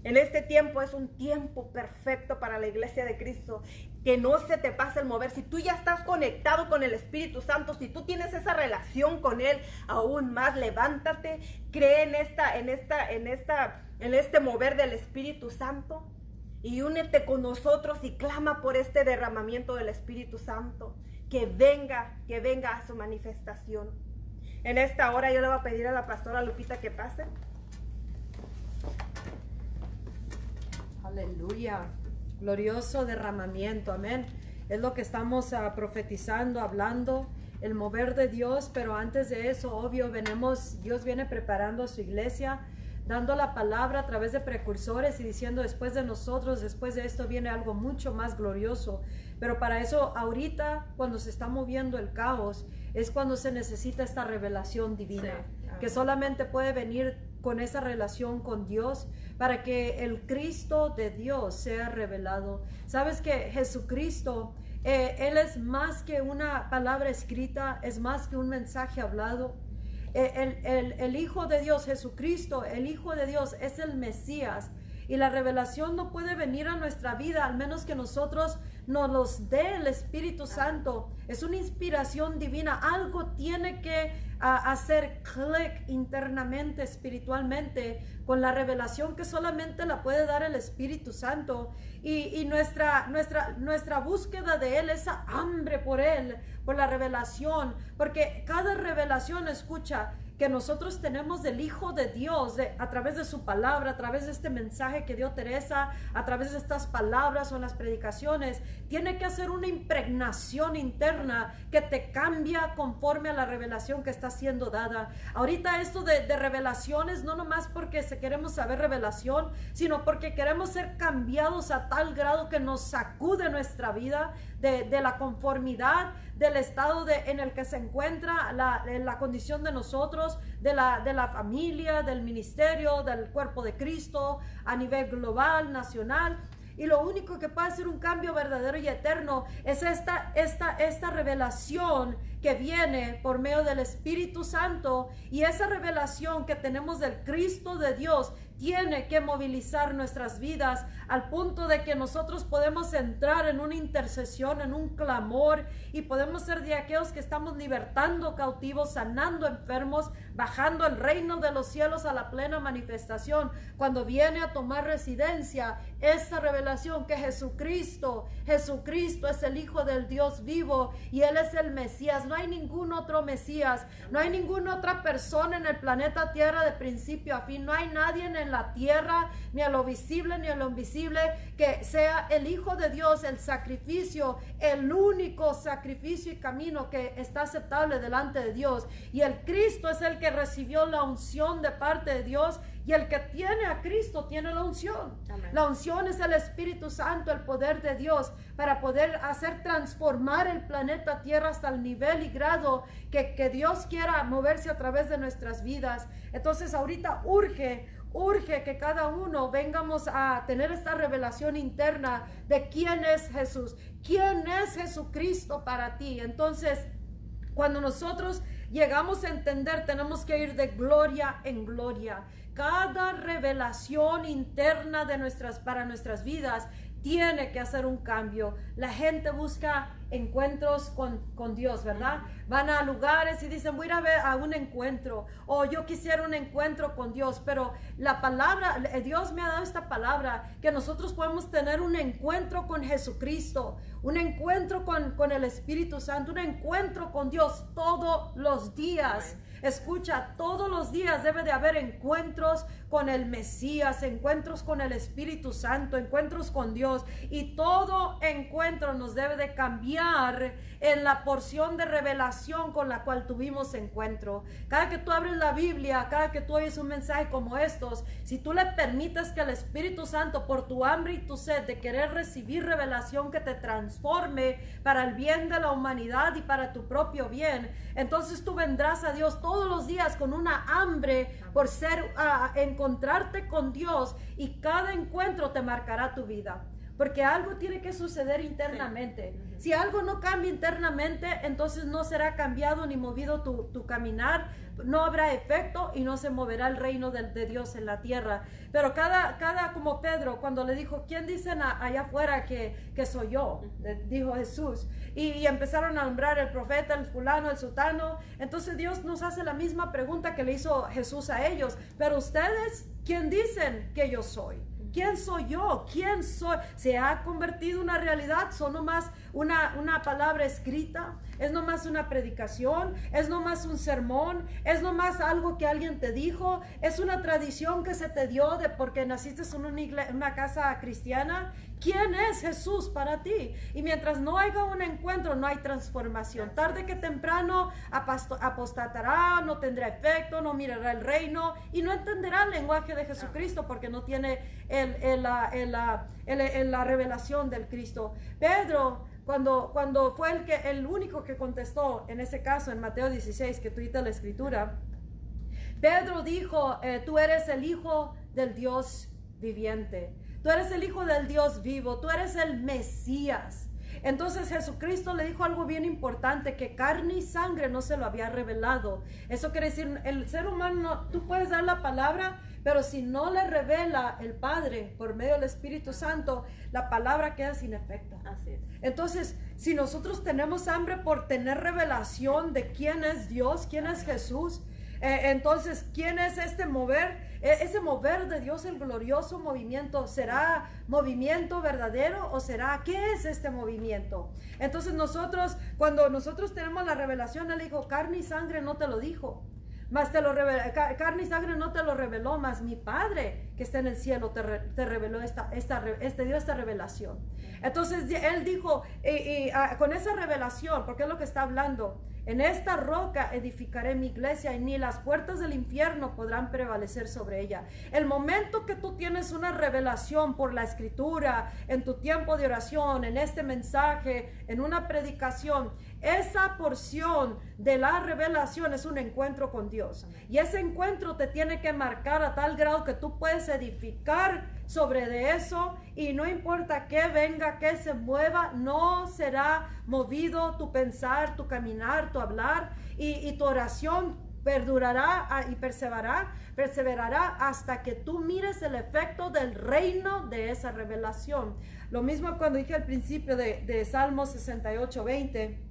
En este tiempo es un tiempo perfecto para la iglesia de Cristo. Que no se te pase el mover. Si tú ya estás conectado con el Espíritu Santo, si tú tienes esa relación con Él, aún más levántate, cree en esta, en esta, en esta, en este mover del Espíritu Santo y únete con nosotros y clama por este derramamiento del Espíritu Santo, que venga, que venga a su manifestación. En esta hora yo le voy a pedir a la pastora Lupita que pase. Aleluya. Glorioso derramamiento, amén. Es lo que estamos ah, profetizando, hablando, el mover de Dios, pero antes de eso, obvio, venimos, Dios viene preparando a su iglesia dando la palabra a través de precursores y diciendo después de nosotros, después de esto viene algo mucho más glorioso. Pero para eso ahorita, cuando se está moviendo el caos, es cuando se necesita esta revelación divina, que solamente puede venir con esa relación con Dios para que el Cristo de Dios sea revelado. Sabes que Jesucristo, eh, Él es más que una palabra escrita, es más que un mensaje hablado el, Hijo de Dios, Jesucristo, el Hijo de Dios es el Mesías. Y la revelación no puede venir a nuestra vida al menos que nosotros nos los dé el Espíritu Santo. Es una inspiración divina. Algo tiene que ah, hacer clic internamente, espiritualmente, con la revelación que solamente la puede dar el Espíritu Santo. Y, nuestra, nuestra, nuestra búsqueda de Él, esa hambre por Él, por la revelación, porque cada revelación, escucha, que nosotros tenemos del Hijo de Dios a través de su palabra, a través de este mensaje que dio Teresa, a través de estas palabras o las predicaciones, tiene que hacer una impregnación interna que te cambia conforme a la revelación que está siendo dada. Ahorita esto de, revelaciones, no nomás porque se queremos saber revelación, sino porque queremos ser cambiados a tal grado que nos sacude nuestra vida de, la conformidad del estado en el que se encuentra la, condición de nosotros, de la, de la familia, del ministerio, del cuerpo de Cristo, a nivel global, nacional. Y lo único que puede hacer un cambio verdadero y eterno es esta, esta, esta revelación que viene por medio del Espíritu Santo y esa revelación que tenemos del Cristo de Dios tiene que movilizar nuestras vidas al punto de que nosotros podemos entrar en una intercesión, en un clamor y podemos ser de aquellos que estamos libertando cautivos, sanando enfermos, bajando el reino de los cielos a la plena manifestación. Cuando viene a tomar residencia esta revelación que Jesucristo, Jesucristo es el Hijo del Dios vivo y Él es el Mesías. No hay ningún otro Mesías, no hay ninguna otra persona en el planeta Tierra de principio a fin, no hay nadie en la tierra, ni a lo visible ni a lo invisible, que sea el Hijo de Dios, el sacrificio, el único sacrificio y camino que está aceptable delante de Dios. Y el Cristo es el que recibió la unción de parte de Dios y el que tiene a Cristo tiene la unción. La unción es el Espíritu Santo, el poder de Dios para poder hacer transformar el planeta Tierra hasta el nivel y grado que, que Dios quiera moverse a través de nuestras vidas. Entonces ahorita urge urge que cada uno vengamos a tener esta revelación interna de quién es Jesús, quién es Jesucristo para ti. Entonces, cuando nosotros llegamos a entender, tenemos que ir de gloria en gloria. Cada revelación interna de nuestras para nuestras vidas tiene que hacer un cambio. La gente busca encuentros con, con, Dios, ¿verdad? Van a lugares y dicen, voy a ir a ver a un encuentro, o yo quisiera un encuentro con Dios, pero la palabra, eh, Dios me ha dado esta palabra, que nosotros podemos tener un encuentro con Jesucristo, un encuentro con, con el Espíritu Santo, un encuentro con Dios todos los días. Escucha, todos los días debe de haber encuentros con el Mesías, encuentros con el Espíritu Santo, encuentros con Dios. Y todo encuentro nos debe de cambiar en la porción de revelación con la cual tuvimos encuentro. Cada que tú abres la Biblia, cada que tú oyes un mensaje como estos, si tú le permites que el Espíritu Santo, por tu hambre y tu sed de querer recibir revelación que te transforme para el bien de la humanidad y para tu propio bien, entonces tú vendrás a Dios todos los días con una hambre por ser, a encontrarte con Dios y cada encuentro te marcará tu vida. Porque algo tiene que suceder internamente. Si algo no cambia internamente, entonces no será cambiado ni movido tu, caminar, no habrá efecto y no se moverá el reino de, Dios en la tierra. Pero cada, cada, como Pedro, cuando le dijo, ¿quién dicen allá afuera que, que soy yo? dijo Jesús. Y, empezaron a nombrar el profeta, el fulano, el sultano. Entonces Dios nos hace la misma pregunta que le hizo Jesús a ellos. Pero ustedes, ¿quién dicen que yo soy? ¿Quién soy yo? ¿Quién soy? ¿Se ha convertido una realidad? ¿Son nomás una, una palabra escrita? ¿Es nomás una predicación? ¿Es nomás un sermón? ¿Es nomás algo que alguien te dijo? ¿Es una tradición que se te dio de porque naciste en una, una casa cristiana? ¿Quién es Jesús para ti? Y mientras no haya un encuentro, no hay transformación. Tarde que temprano apostatará, no tendrá efecto, no mirará el reino y no entenderá el lenguaje de Jesucristo porque no tiene el, la, la revelación del Cristo. Pedro, cuando, cuando fue el, que, el único que contestó en ese caso, en Mateo 16, que tuita la escritura, Pedro dijo, eh, tú eres el Hijo del Dios viviente. Tú eres el Hijo del Dios vivo, tú eres el Mesías. Entonces Jesucristo le dijo algo bien importante, que carne y sangre no se lo había revelado. Eso quiere decir, el ser humano, tú puedes dar la palabra, pero si no le revela el Padre por medio del Espíritu Santo, la palabra queda sin efecto. Así Entonces, si nosotros tenemos hambre por tener revelación de quién es Dios, quién es Jesús, eh, entonces, ¿quién es este mover? E, ese mover de Dios, el glorioso movimiento, ¿será movimiento verdadero o será qué es este movimiento? Entonces nosotros, cuando nosotros tenemos la revelación, Él dijo, carne y sangre no te lo dijo. Más te lo carne y sangre no te lo reveló, más mi Padre que está en el cielo te, reveló esta, esta, este dio esta revelación. Entonces él dijo, y, ah, con esa revelación, porque es lo que está hablando, en esta roca edificaré mi iglesia y ni las puertas del infierno podrán prevalecer sobre ella. El momento que tú tienes una revelación por la escritura, en tu tiempo de oración, en este mensaje, en una predicación, esa porción de la revelación es un encuentro con Dios. Y ese encuentro te tiene que marcar a tal grado que tú puedes edificar sobre de eso y no importa que venga, que se mueva, no será movido tu pensar, tu caminar, tu hablar y, tu oración perdurará ah, y perseverará, perseverará hasta que tú mires el efecto del reino de esa revelación. Lo mismo cuando dije al principio de, de Salmo 68, 20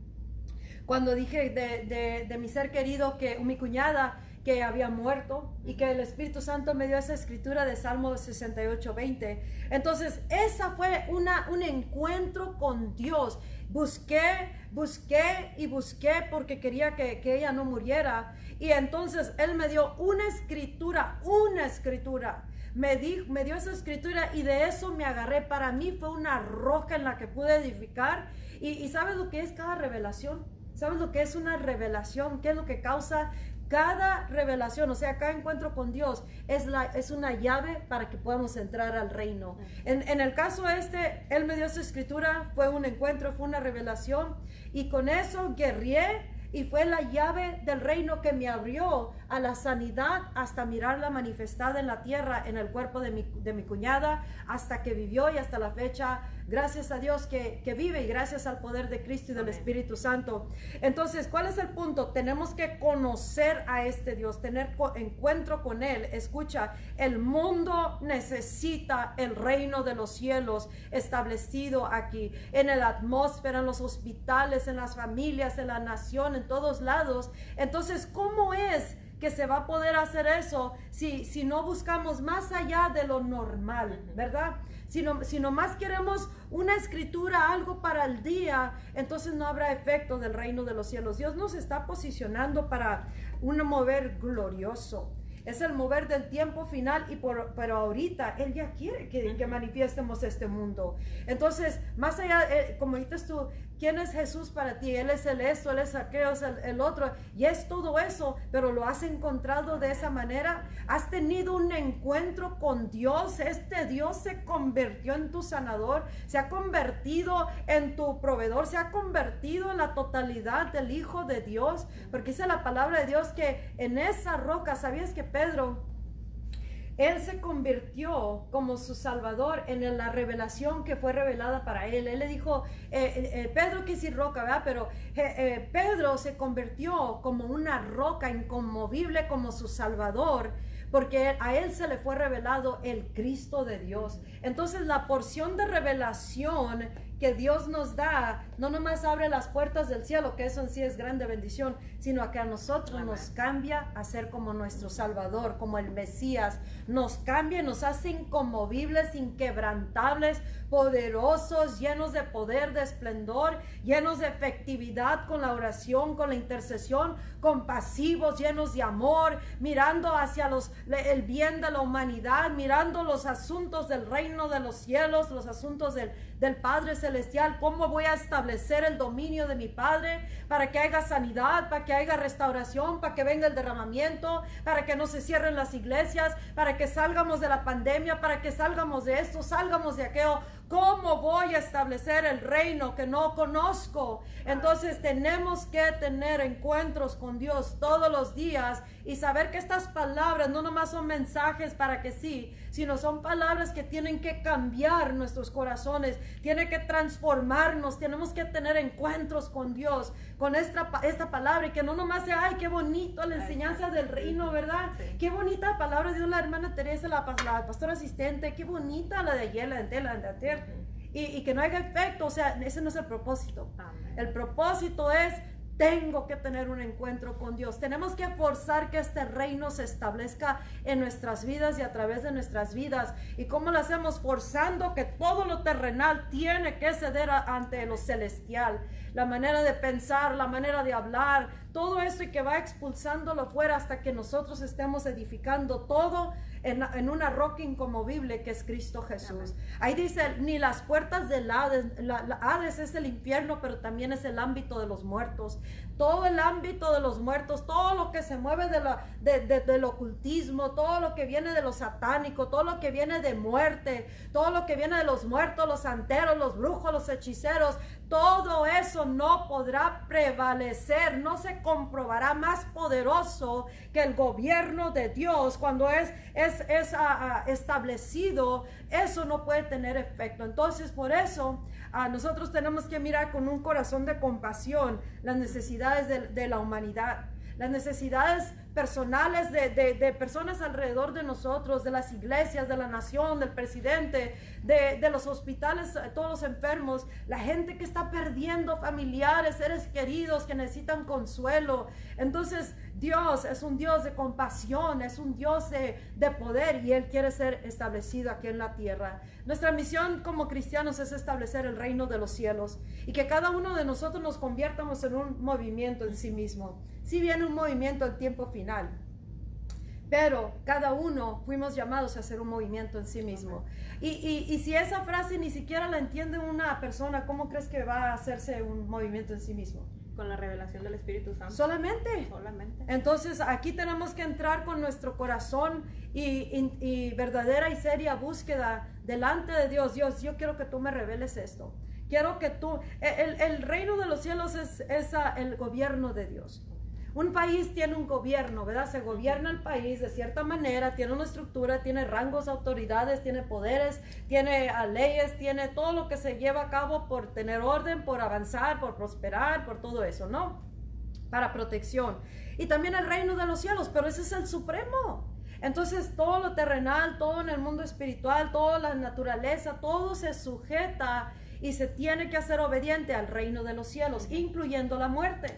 cuando dije de, mi ser querido que mi cuñada que había muerto y que el Espíritu Santo me dio esa escritura de Salmo 68, 20. Entonces, esa fue una, un encuentro con Dios. Busqué, busqué y busqué porque quería que, que ella no muriera. Y entonces Él me dio una escritura, una escritura. Me, di, me dio esa escritura y de eso me agarré. Para mí fue una roca en la que pude edificar. Y, y ¿sabes lo que es cada revelación? ¿Sabes lo que es una revelación? ¿Qué es lo que causa cada revelación? O sea, cada encuentro con Dios es, la, es una llave para que podamos entrar al reino. En, en el caso este, Él me dio su escritura, fue un encuentro, fue una revelación. Y con eso guerrié y fue la llave del reino que me abrió a la sanidad hasta mirarla manifestada en la tierra, en el cuerpo de mi, de mi cuñada, hasta que vivió y hasta la fecha Gracias a Dios que, vive y gracias al poder de Cristo y del Espíritu Santo. Entonces, ¿cuál es el punto? Tenemos que conocer a este Dios, tener encuentro con Él. Escucha, el mundo necesita el reino de los cielos establecido aquí, en la atmósfera, en los hospitales, en las familias, en la nación, en todos lados. Entonces, ¿cómo es? Que se va a poder hacer eso si, si no buscamos más allá de lo normal, ¿verdad? Si, no, si nomás queremos una escritura, algo para el día, entonces no habrá efecto del reino de los cielos. Dios nos está posicionando para un mover glorioso. es el mover del tiempo final, y por, pero ahorita Él ya quiere que, que manifiestemos este mundo. Entonces, más allá, eh, como dices tú, ¿Quién es Jesús para ti? Él es el esto, Él es aquello, es el, otro. Y es todo eso, pero lo has encontrado de esa manera. Has tenido un encuentro con Dios. Este Dios se convirtió en tu sanador, se ha convertido en tu proveedor, se ha convertido en la totalidad del Hijo de Dios. Porque dice la palabra de Dios que en esa roca, ¿sabías que Pedro él se convirtió como su salvador en la revelación que fue revelada para él. Él le dijo, eh, eh, eh, Pedro que sí roca, ¿verdad? Pero Pedro se convirtió como una roca inconmovible como su salvador porque a él se le fue revelado el Cristo de Dios. Entonces la porción de revelación que Dios nos da, no nomás abre las puertas del cielo, que eso en sí es grande bendición, sino que a nosotros nos cambia a ser como nuestro Salvador, como el Mesías, nos cambia, nos hace inconmovibles, inquebrantables, poderosos, llenos de poder, de esplendor, llenos de efectividad con la oración, con la intercesión, compasivos, llenos de amor, mirando hacia los, el bien de la humanidad, mirando los asuntos del reino de los cielos, los asuntos del, del Padre Celestial, cómo voy a establecer el dominio de mi Padre para que haya sanidad, para que haya restauración, para que venga el derramamiento, para que no se cierren las iglesias, para que salgamos de la pandemia, para que salgamos de esto, salgamos de aquello. ¿Cómo voy a establecer el reino que no conozco? Entonces tenemos que tener encuentros con Dios todos los días y saber que estas palabras no nomás son mensajes para que sí, sino son palabras que tienen que cambiar nuestros corazones, tiene que transformarnos, tenemos que tener encuentros con Dios, con esta, esta palabra y que no nomás sea, ay, qué bonito la enseñanza del reino, ¿verdad? Qué bonita palabra de la hermana Teresa, la, la pastora asistente, qué bonita la de ayer, la de la de y, que no haya efecto. O sea, ese no es el propósito. El propósito es tengo que tener un encuentro con Dios. Tenemos que forzar que este reino se establezca en nuestras vidas y a través de nuestras vidas. ¿Y cómo lo hacemos? Forzando que todo lo terrenal tiene que ceder ante lo celestial. La manera de pensar, la manera de hablar, todo eso y que va expulsándolo fuera hasta que nosotros estemos edificando todo en, una roca incomovible que es Cristo Jesús. Ahí dice, ni las puertas del Hades, la, Hades es el infierno, pero también es el ámbito de los muertos. Todo el ámbito de los muertos, todo lo que se mueve de la, del ocultismo, todo lo que viene de lo satánico, todo lo que viene de muerte, todo lo que viene de los muertos, los santeros, los brujos, los hechiceros, todo eso no podrá prevalecer, no se comprobará más poderoso que el gobierno de Dios cuando es, es, es ah, ah, establecido, eso no puede tener efecto. Entonces, por eso nosotros tenemos que mirar con un corazón de compasión las necesidades de, de la humanidad, las necesidades personales de, personas alrededor de nosotros, de las iglesias, de la nación, del presidente, de, los hospitales, eh, todos los enfermos, la gente que está perdiendo familiares, seres queridos que necesitan consuelo. Entonces Dios es un Dios de compasión, es un Dios de, de poder y Él quiere ser establecido aquí en la tierra. Nuestra misión como cristianos es establecer el reino de los cielos y que cada uno de nosotros nos conviertamos en un movimiento en sí mismo. Si viene un movimiento al tiempo final, pero cada uno fuimos llamados a hacer un movimiento en sí mismo. Y, y, si esa frase ni siquiera la entiende una persona, ¿cómo crees que va a hacerse un movimiento en sí mismo? Con la revelación del Espíritu Santo. Solamente. Solamente. Entonces aquí tenemos que entrar con nuestro corazón y, y, verdadera y seria búsqueda delante de Dios. Dios, yo quiero que tú me reveles esto. Quiero que tú, el, el reino de los cielos es, es el gobierno de Dios. Un país tiene un gobierno, ¿verdad? Se gobierna el país de cierta manera, tiene una estructura, tiene rangos, autoridades, tiene poderes, tiene leyes, tiene todo lo que se lleva a cabo por tener orden, por avanzar, por prosperar, por todo eso, ¿no? Para protección. Y también el reino de los cielos, pero ese es el supremo. Entonces todo lo terrenal, todo en el mundo espiritual, toda la naturaleza, todo se sujeta y se tiene que hacer obediente al reino de los cielos, incluyendo la muerte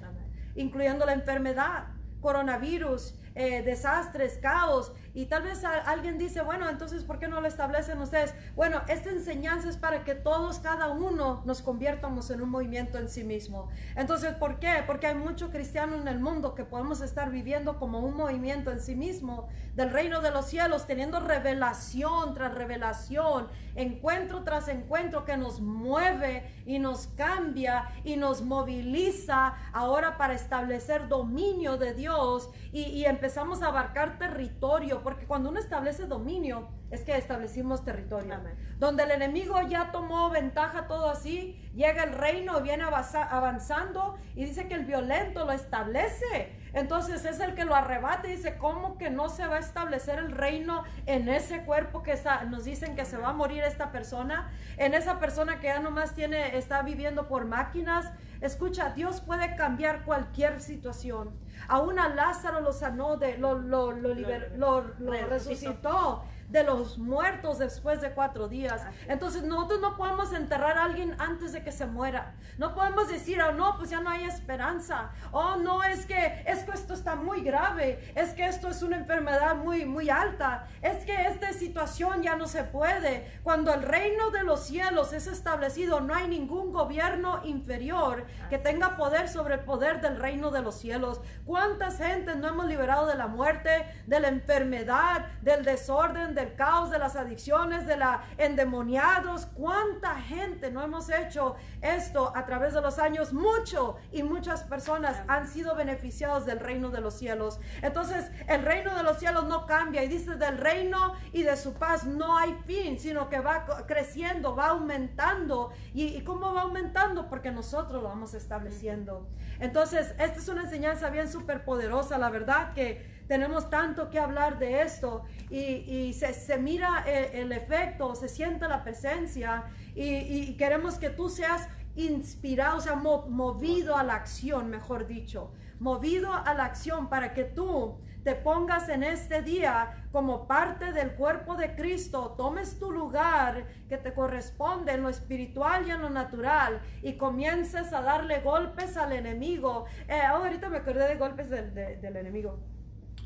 incluyendo la enfermedad, coronavirus, eh, desastres, caos. Y tal vez alguien dice, bueno, entonces, ¿por qué no lo establecen ustedes? Bueno, esta enseñanza es para que todos, cada uno, nos conviertamos en un movimiento en sí mismo. Entonces, ¿por qué? Porque hay mucho cristiano en el mundo que podemos estar viviendo como un movimiento en sí mismo del reino de los cielos, teniendo revelación tras revelación, encuentro tras encuentro que nos mueve y nos cambia y nos moviliza ahora para establecer dominio de Dios y, y empezamos a abarcar territorio porque cuando uno establece dominio, es que establecimos territorio. Donde el enemigo ya tomó ventaja todo así, llega el reino, viene avanzando y dice que el violento lo establece. Entonces es el que lo arrebate y dice, ¿cómo que no se va a establecer el reino en ese cuerpo que está, nos dicen que se va a morir esta persona? En esa persona que ya nomás tiene, está viviendo por máquinas. Escucha, Dios puede cambiar cualquier situación. Aún a Lázaro lo sanó, de, lo, lo, lo, lo resucitó de los muertos después de cuatro días. Entonces nosotros no podemos enterrar a alguien antes de que se muera. No podemos decir, oh no, pues ya no hay esperanza. Oh no, es que, es que esto está muy grave. Es que esto es una enfermedad muy, muy alta. Es que esta situación ya no se puede. Cuando el reino de los cielos es establecido, no hay ningún gobierno inferior que tenga poder sobre el poder del reino de los cielos. ¿Cuántas gentes no hemos liberado de la muerte, de la enfermedad, del desorden, del caos, de las adicciones, de la endemoniados. ¿Cuánta gente no hemos hecho esto a través de los años? Mucho y muchas personas han sido beneficiados del reino de los cielos. Entonces, el reino de los cielos no cambia y dice del reino y de su paz no hay fin, sino que va creciendo, va aumentando. ¿Y, y cómo va aumentando? Porque nosotros lo vamos estableciendo. Entonces, esta es una enseñanza bien súper poderosa, la verdad que tenemos tanto que hablar de esto. Y, se, mira el, efecto, se siente la presencia. Y, queremos que tú seas inspirado, o sea, movido a la acción, mejor dicho, movido a la acción para que tú te pongas en este día como parte del cuerpo de Cristo, tomes tu lugar que te corresponde en lo espiritual y en lo natural y comiences a darle golpes al enemigo. Eh, ahorita me acordé de golpes del enemigo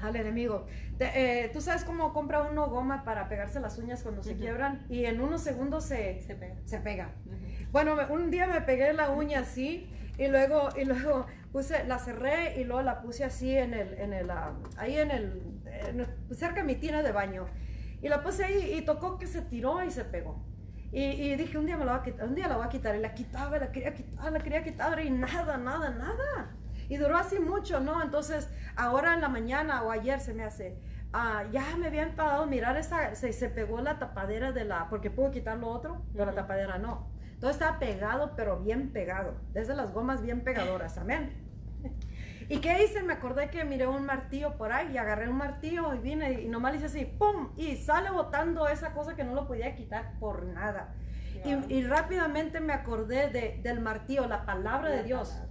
al enemigo. Eh, Tú sabes cómo compra uno goma para pegarse las uñas cuando se quiebran y en unos segundos se, se pega. Bueno, un día me pegué la uña así y luego, y luego puse, la cerré y luego la puse así en el, en el, ah, ahí en el, cerca de mi tina de baño. Y la puse ahí y tocó que se tiró y se pegó. Y, y, dije, un día me la voy a quitar, un día la voy a quitar. Y la quitaba, la quería quitar, la quería quitar y nada, nada, nada. Y duró así mucho, ¿no? Entonces, ahora en la mañana o ayer se me hace, ah, ya me había enfadado mirar esa, se, se, pegó la tapadera de la, porque puedo quitar lo otro, pero la tapadera no. Todo estaba pegado, pero bien pegado, desde las gomas bien pegadoras, amén. ¿Y qué hice? Me acordé que miré un martillo por ahí y agarré un martillo y vine y nomás hice así, ¡pum! Y sale botando esa cosa que no lo podía quitar por nada. Y, rápidamente me acordé de, del martillo, la palabra de Dios.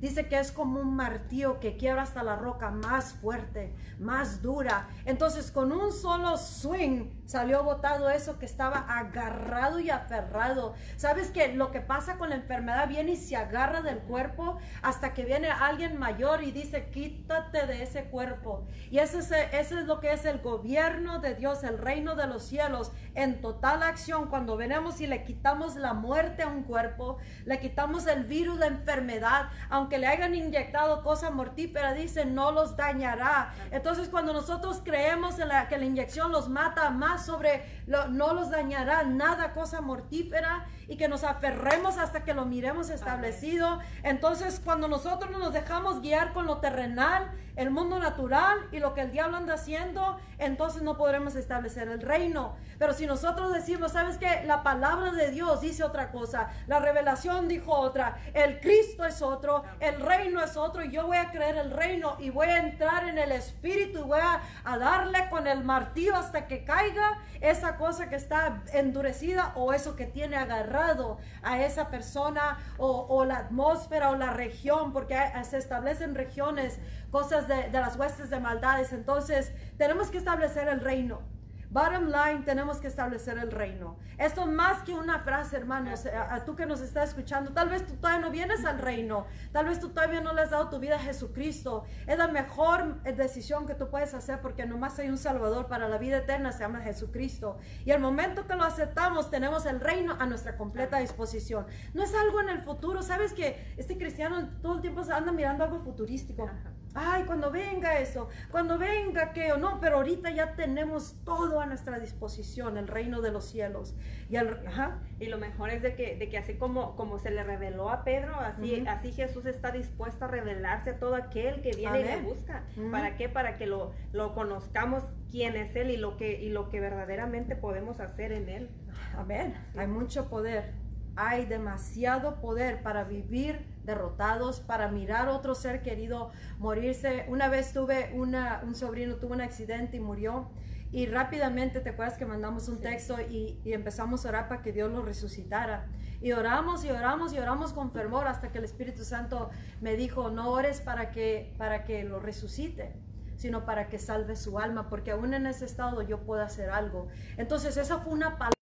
Dice que es como un martillo que quiebra hasta la roca más fuerte, más dura. Entonces con un solo swing salió botado eso que estaba agarrado y aferrado. ¿Sabes que lo que pasa con la enfermedad viene y se agarra del cuerpo hasta que viene alguien mayor y dice, quítate de ese cuerpo? Y ese es, ese es lo que es el gobierno de Dios, el reino de los cielos, en total acción. Cuando venimos y le quitamos la muerte a un cuerpo, le quitamos el virus de enfermedad, aunque le hayan inyectado cosa mortífera, dice, no los dañará. Entonces cuando nosotros creemos en la, que la inyección los mata más sobre, no los dañará nada cosa mortífera y que nos aferremos hasta que lo miremos establecido. Entonces cuando nosotros nos dejamos guiar con lo terrenal, el mundo natural y lo que el diablo anda haciendo, entonces no podremos establecer el reino. Pero si nosotros decimos, ¿sabes qué? La palabra de Dios dice otra cosa, la revelación dijo otra, el Cristo es otro, el reino es otro, y yo voy a creer el reino y voy a entrar en el Espíritu y voy a, a darle con el martillo hasta que caiga esa cosa que está endurecida o eso que tiene agarrado a esa persona o, la atmósfera o la región, porque se establecen regiones cosas de, las huestes de maldades. Entonces, tenemos que establecer el reino. Bottom line, tenemos que establecer el reino. Esto más que una frase, hermanos, a, a tú que nos estás escuchando, tal vez tú todavía no vienes al reino, tal vez tú todavía no le has dado tu vida a Jesucristo. Es la mejor eh, decisión que tú puedes hacer porque nomás hay un Salvador para la vida eterna, se llama Jesucristo. Y al momento que lo aceptamos, tenemos el reino a nuestra completa disposición. No es algo en el futuro, sabes que este cristiano todo el tiempo se anda mirando algo futurístico. Ajá. Ay, cuando venga eso, cuando venga aquello, no, pero ahorita ya tenemos todo a nuestra disposición, el reino de los cielos. Y el, ajá, Y lo mejor es de que, de que así como, como se le reveló a Pedro, así, Ujú. así Jesús está dispuesto a revelarse a todo aquel que viene y Amén. le busca. Ujú. ¿Para qué? Para que lo, lo conozcamos quién es Él y lo, que, y lo que verdaderamente podemos hacer en Él. amén. Hay mucho poder, hay demasiado poder para vivir derrotados, para mirar otro ser querido morirse. Una vez tuve una, un sobrino, tuvo un accidente y murió. Y rápidamente, ¿te acuerdas que mandamos un Sí. texto y, y empezamos a orar para que Dios lo resucitara? Y oramos y oramos y oramos con fervor hasta que el Espíritu Santo me dijo, no ores para que, para que lo resucite, sino para que salve su alma, porque aún en ese estado yo puedo hacer algo. Entonces, esa fue una palabra.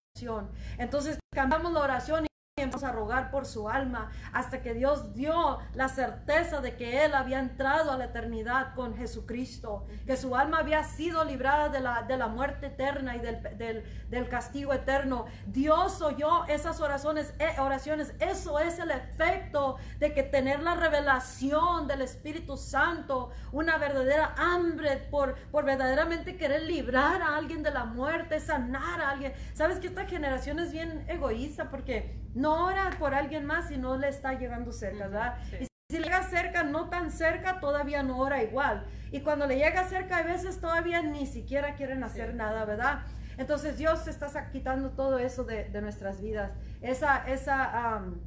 Entonces, cambiamos la oración y empezamos a rogar por su alma hasta que Dios dio la certeza de que él había entrado a la eternidad con Jesucristo, que su alma había sido librada de la, de la muerte eterna y del, del, castigo eterno. Dios oyó esas oraciones, eh, oraciones. Eso es el efecto de que tener la revelación del Espíritu Santo, una verdadera hambre por, por verdaderamente querer librar a alguien de la muerte, sanar a alguien. Sabes que esta generación es bien egoísta porque no ora por alguien más y no le está llegando cerca, ¿verdad? Sí. Y si le llega cerca, no tan cerca, todavía no ora igual. Y cuando le llega cerca, a veces todavía ni siquiera quieren hacer Sí. nada, ¿verdad? Entonces Dios está quitando todo eso de, de nuestras vidas, esa, esa am,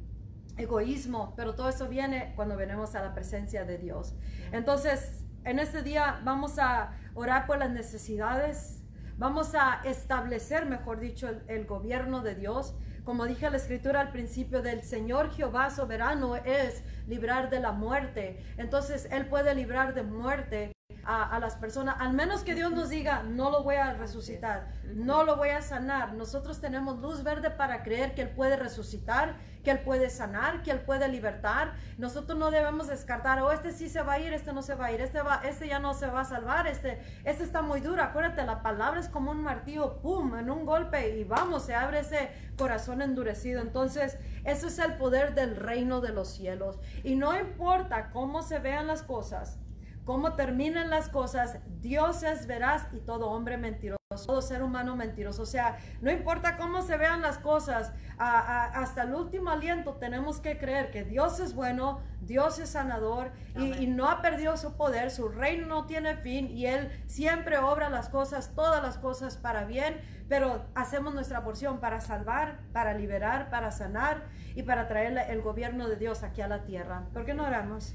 egoísmo, pero todo eso viene cuando venimos a la presencia de Dios. Entonces, en este día vamos a orar por las necesidades, vamos a establecer, mejor dicho, el, el gobierno de Dios. Como dije la escritura al principio, del Señor Jehová soberano es librar de la muerte. Entonces, Él puede librar de muerte a, las personas, al menos que Dios nos diga, no lo voy a resucitar, no lo voy a sanar. Nosotros tenemos luz verde para creer que Él puede resucitar, que Él puede sanar, que Él puede libertar. Nosotros no debemos descartar, o este sí se va a ir, este no se va a ir, este, va, este ya no se va a salvar, este, este está muy duro. Acuérdate, la palabra es como un martillo, pum, en un golpe y vamos, se abre ese corazón endurecido. Entonces, eso es el poder del reino de los cielos. Y no importa cómo se vean las cosas, cómo terminan las cosas, Dios es veraz y todo hombre mentiroso, todo ser humano mentiroso. O sea, no importa cómo se vean las cosas, a- a- hasta el último aliento tenemos que creer que Dios es bueno, Dios es sanador y, y no ha perdido su poder, su reino no tiene fin y Él siempre obra las cosas, todas las cosas para bien, pero hacemos nuestra porción para salvar, para liberar, para sanar y para traer el gobierno de Dios aquí a la tierra. ¿Por qué no oramos?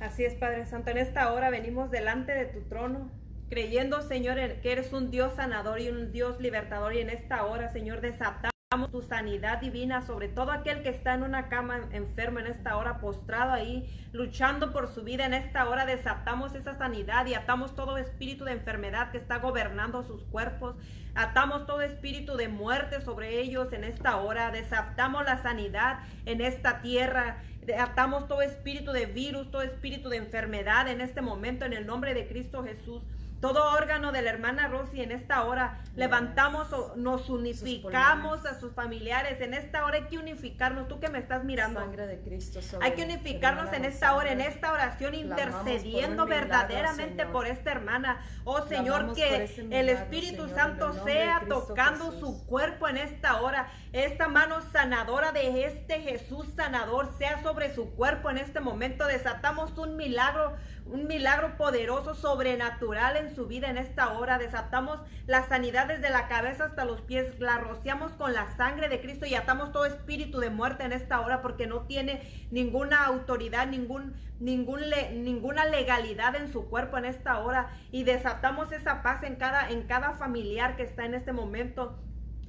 Así es, Padre Santo. En esta hora venimos delante de tu trono, creyendo, Señor, que eres un Dios sanador y un Dios libertador. Y en esta hora, Señor, desatamos tu sanidad divina sobre todo aquel que está en una cama enfermo en esta hora, postrado ahí, luchando por su vida. En esta hora desatamos esa sanidad y atamos todo espíritu de enfermedad que está gobernando sus cuerpos. Atamos todo espíritu de muerte sobre ellos en esta hora. Desatamos la sanidad en esta tierra. Atamos todo espíritu de virus, todo espíritu de enfermedad en este momento en el nombre de Cristo Jesús. Todo órgano de la hermana Rosy en esta hora levantamos o nos unificamos a sus familiares. En esta hora hay que unificarnos. Tú que me estás mirando. Sangre de Cristo sobre Hay que unificarnos en esta hora, en esta oración, por intercediendo milagro, verdaderamente Señor. por esta hermana. Oh Señor, Clamamos que el milagro, Espíritu Señor, Santo sea tocando Jesús. su cuerpo en esta hora. Esta mano sanadora de este Jesús sanador sea sobre su cuerpo en este momento. Desatamos un milagro, un milagro poderoso, sobrenatural en su vida en esta hora. Desatamos la sanidad desde la cabeza hasta los pies. La rociamos con la sangre de Cristo y atamos todo espíritu de muerte en esta hora porque no tiene ninguna autoridad, ningún, ningún le- ninguna legalidad en su cuerpo en esta hora. Y desatamos esa paz en cada, en cada familiar que está en este momento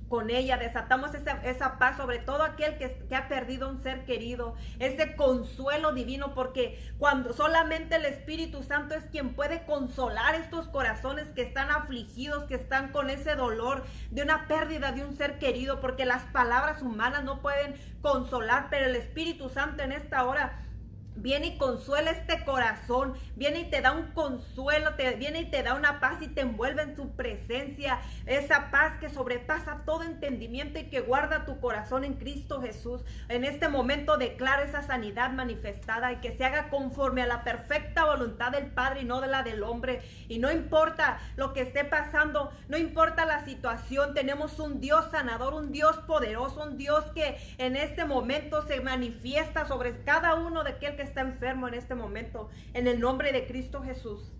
con ella, desatamos esa, esa paz sobre todo aquel que, que, ha perdido un ser querido, ese consuelo divino, porque cuando solamente el Espíritu Santo es quien puede consolar estos corazones que están afligidos, que están con ese dolor de una pérdida de un ser querido, porque las palabras humanas no pueden consolar, pero el Espíritu Santo en esta hora Viene y consuela este corazón, viene y te da un consuelo, te, viene y te da una paz y te envuelve en tu presencia. Esa paz que sobrepasa todo entendimiento y que guarda tu corazón en Cristo Jesús. En este momento declaro esa sanidad manifestada y que se haga conforme a la perfecta voluntad del Padre y no de la del hombre. Y no importa lo que esté pasando, no importa la situación, tenemos un Dios sanador, un Dios poderoso, un Dios que en este momento se manifiesta sobre cada uno de aquel que está enfermo en este momento, en el nombre de Cristo Jesús.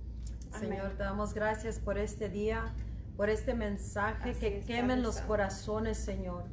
Señor, te damos gracias por este día, por este mensaje que quemen los corazones, Señor.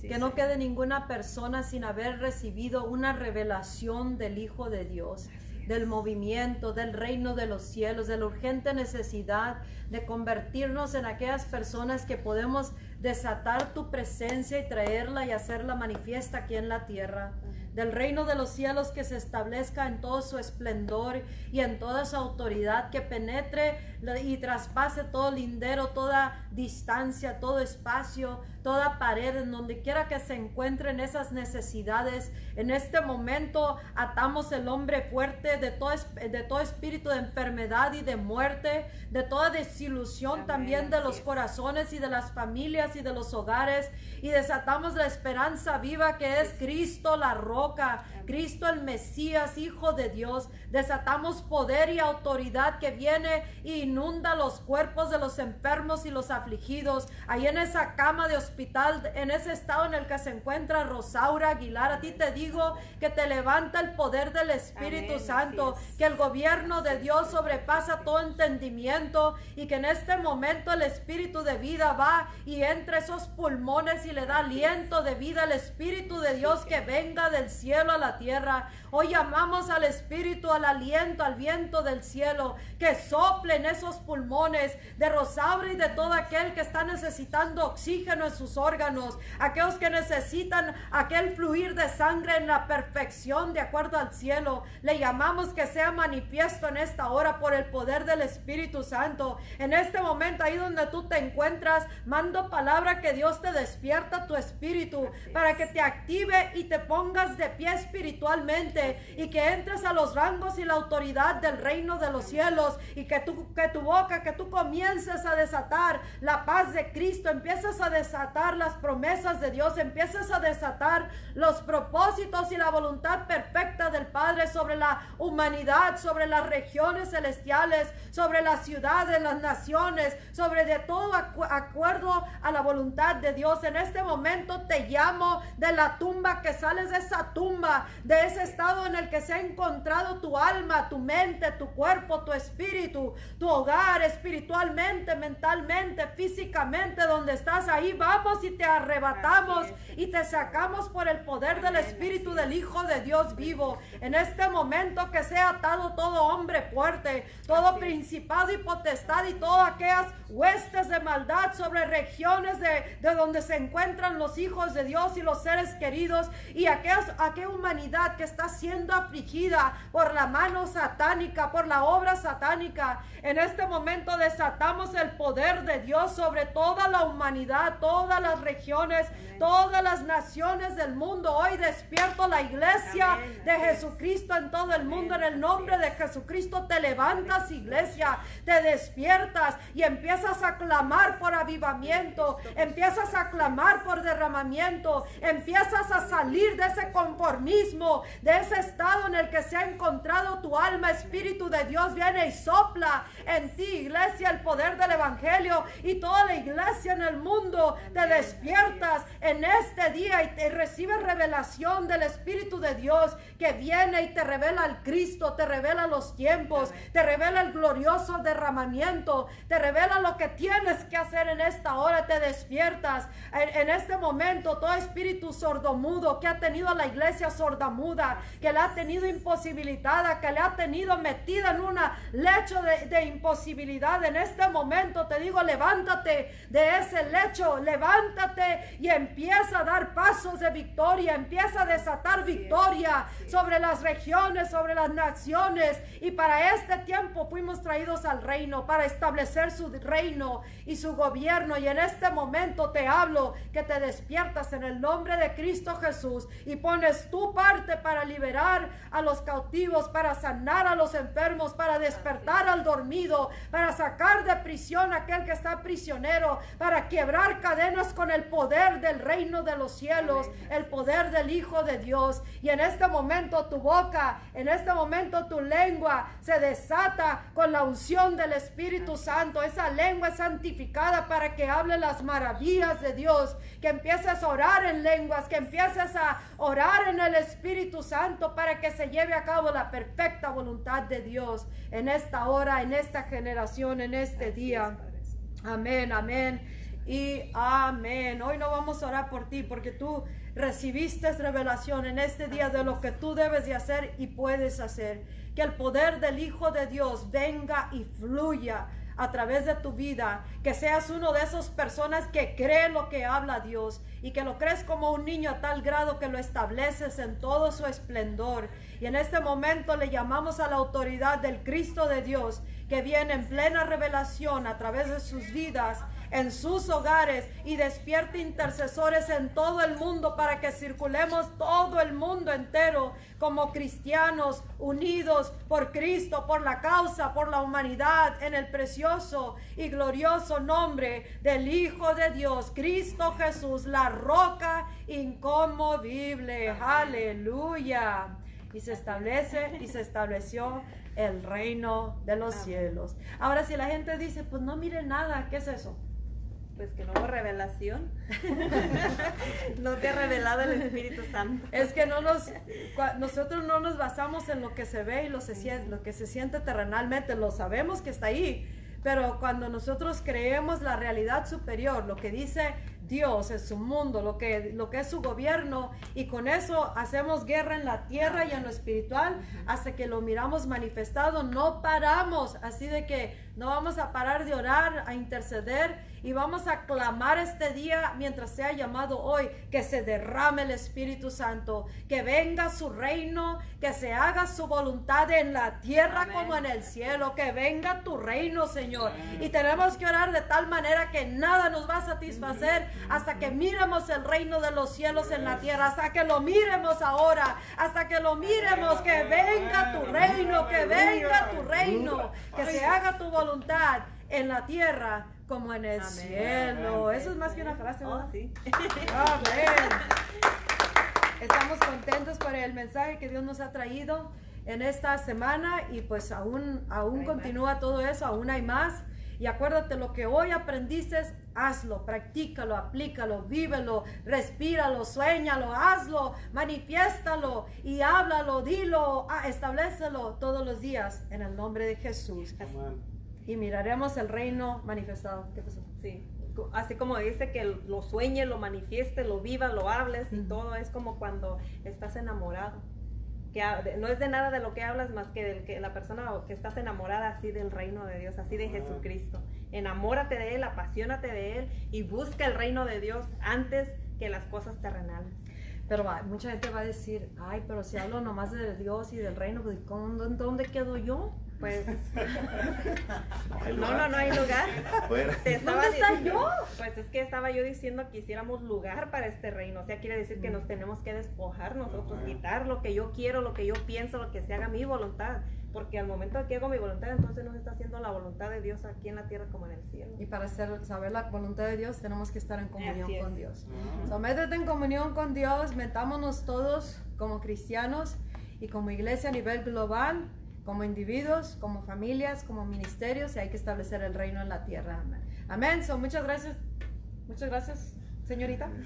que no quede ninguna persona sin haber recibido una revelación del Hijo de Dios del movimiento, del reino de los cielos, de la urgente necesidad de convertirnos en aquellas personas que podemos desatar tu presencia y traerla y hacerla manifiesta aquí en la tierra del reino de los cielos que se establezca en todo su esplendor y en toda su autoridad, que penetre y traspase todo lindero, toda distancia, todo espacio, toda pared, en donde quiera que se encuentren esas necesidades. En este momento atamos el hombre fuerte de todo, de todo espíritu de enfermedad y de muerte, de toda desilusión también de los corazones y de las familias y de los hogares. Y desatamos la esperanza viva que es Cristo la roca, Cristo el Mesías, Hijo de Dios. Desatamos poder y autoridad que viene e inunda los cuerpos de los enfermos y los afligidos. Ahí en esa cama de hospital, en ese estado en el que se encuentra Rosaura Aguilar, a ti te digo que te levanta el poder del Espíritu Santo, que el gobierno de Dios sobrepasa todo entendimiento y que en este momento el Espíritu de vida va y entre esos pulmones y le da aliento de vida al Espíritu de Dios que venga del cielo a la tierra. Hoy llamamos al Espíritu, al aliento, al viento del cielo, que sople en esos pulmones de Rosaura y de todo aquel que está necesitando oxígeno en sus órganos, aquellos que necesitan aquel fluir de sangre en la perfección de acuerdo al cielo. Le llamamos que sea manifiesto en esta hora por el poder del Espíritu Santo. En este momento, ahí donde tú te encuentras, mando palabra que Dios te despierta tu espíritu para que te active y te pongas de pie espiritualmente y que entres a los rangos y la autoridad del reino de los cielos y que tu, que tu boca, que tú comiences a desatar la paz de Cristo, empieces a desatar las promesas de Dios, empieces a desatar los propósitos y la voluntad perfecta del Padre sobre la humanidad, sobre las regiones celestiales, sobre las ciudades, las naciones, sobre de todo acuerdo a la voluntad de Dios. En este momento te llamo de la tumba, que sales de esa tumba, de ese estado en el que se ha encontrado tu alma, tu mente, tu cuerpo, tu espíritu, tu hogar espiritualmente, mentalmente, físicamente, donde estás ahí, vamos y te arrebatamos y te sacamos por el poder del Espíritu del Hijo de Dios vivo. En este momento que sea atado todo hombre fuerte, todo principado y potestad y todas aquellas huestes de maldad sobre regiones de, de donde se encuentran los hijos de Dios y los seres queridos y aquellas, aquella humanidad que está siendo afligida por la mano satánica, por la obra satánica. En este momento desatamos el poder de Dios sobre toda la humanidad, todas las regiones, todas las naciones del mundo. Hoy despierto la iglesia de Jesucristo en todo el mundo. En el nombre de Jesucristo te levantas, iglesia, te despiertas y empiezas a clamar por avivamiento, empiezas a clamar por derramamiento, empiezas a salir de ese conformismo, de ese estado en el que se ha encontrado tu alma, Espíritu de Dios viene y sopla en ti, iglesia, el poder del Evangelio y toda la iglesia en el mundo. Te despiertas en este día y te recibes revelación del Espíritu de Dios que viene y te revela al Cristo, te revela los tiempos, te revela el glorioso derramamiento, te revela lo que tienes que hacer en esta hora, te despiertas. En, este momento, todo espíritu sordomudo que ha tenido la iglesia iglesia sordamuda, que la ha tenido imposibilitada, que le ha tenido metida en una lecho de, de imposibilidad. En este momento te digo, levántate de ese lecho, levántate y empieza a dar pasos de victoria, empieza a desatar victoria sobre las regiones, sobre las naciones. Y para este tiempo fuimos traídos al reino, para establecer su reino y su gobierno. Y en este momento te hablo que te despiertas en el nombre de Cristo Jesús y pones tu parte para liberar a los cautivos, para sanar a los enfermos, para despertar al dormido, para sacar de prisión a aquel que está prisionero, para quebrar cadenas con el poder del reino de los cielos, el poder del Hijo de Dios. Y en este momento tu boca, en este momento tu lengua se desata con la unción del Espíritu Santo. Esa lengua es santificada para que hable las maravillas de Dios, que empieces a orar en lenguas, que empieces a orar en el Espíritu Santo para que se lleve a cabo la perfecta voluntad de Dios en esta hora, en esta generación, en este día. Amén, amén y amén. Hoy no vamos a orar por ti porque tú recibiste revelación en este día de lo que tú debes de hacer y puedes hacer. Que el poder del Hijo de Dios venga y fluya a través de tu vida, que seas uno de esas personas que cree lo que habla Dios y que lo crees como un niño a tal grado que lo estableces en todo su esplendor. Y en este momento le llamamos a la autoridad del Cristo de Dios que viene en plena revelación a través de sus vidas en sus hogares y despierte intercesores en todo el mundo para que circulemos todo el mundo entero como cristianos unidos por Cristo, por la causa, por la humanidad, en el precioso y glorioso nombre del Hijo de Dios, Cristo Jesús, la roca inconmovible. Aleluya. Y se establece y se estableció el reino de los cielos. Ahora si la gente dice, pues no mire nada, ¿qué es eso? Pues que no hubo revelación. <laughs> no te ha revelado el Espíritu Santo. Es que no nos, nosotros no nos basamos en lo que se ve y lo, se, lo que se siente terrenalmente, lo sabemos que está ahí, pero cuando nosotros creemos la realidad superior, lo que dice Dios es su mundo, lo que, lo que es su gobierno, y con eso hacemos guerra en la tierra y en lo espiritual hasta que lo miramos manifestado, no paramos, así de que no vamos a parar de orar, a interceder y vamos a clamar este día mientras sea llamado hoy que se derrame el Espíritu Santo, que venga su reino, que se haga su voluntad en la tierra como en el cielo, que venga tu reino, Señor. Y tenemos que orar de tal manera que nada nos va a satisfacer hasta que miremos el reino de los cielos en la tierra, hasta que lo miremos ahora, hasta que lo miremos, que venga tu reino, que venga tu reino, que se haga tu voluntad en la tierra como en el cielo. Eso es más que una frase, oh, sí. Amén. Estamos contentos por el mensaje que Dios nos ha traído en esta semana y pues aún, aún continúa todo eso, aún hay más. Y acuérdate, lo que hoy aprendiste, hazlo, practícalo, aplícalo, vívelo, respíralo, sueñalo, hazlo, manifiéstalo y háblalo, dilo, ah, establecelo todos los días en el nombre de Jesús. Y miraremos el reino manifestado. ¿Qué pasó? Sí. Así como dice que lo sueñe, lo manifieste, lo viva, lo hables y todo, es como cuando estás enamorado. Que no es de nada de lo que hablas más que de que la persona que estás enamorada así del reino de Dios, así de Jesucristo. Enamórate de Él, apasionate de Él y busca el reino de Dios antes que las cosas terrenales. Pero mucha gente va a decir, ay, pero si hablo nomás de Dios y del reino, pues, ¿dónde quedo yo? Pues. <laughs> no, no, no hay lugar. ¿Dónde está yo? Pues es que estaba yo diciendo que hiciéramos lugar para este reino. O sea, quiere decir que nos tenemos que despojar nosotros, quitar lo que yo quiero, lo que yo pienso, lo que se haga mi voluntad. Porque al momento de que hago mi voluntad, entonces no se está haciendo la voluntad de Dios aquí en la tierra como en el cielo. Y para hacer, saber la voluntad de Dios, tenemos que estar en comunión con Dios. Uh métete en comunión con Dios, metámonos todos como cristianos y como iglesia a nivel global como individuos, como familias, como ministerios, y hay que establecer el reino en la tierra. Amén. So, muchas gracias. Muchas gracias. Señorita. <laughs>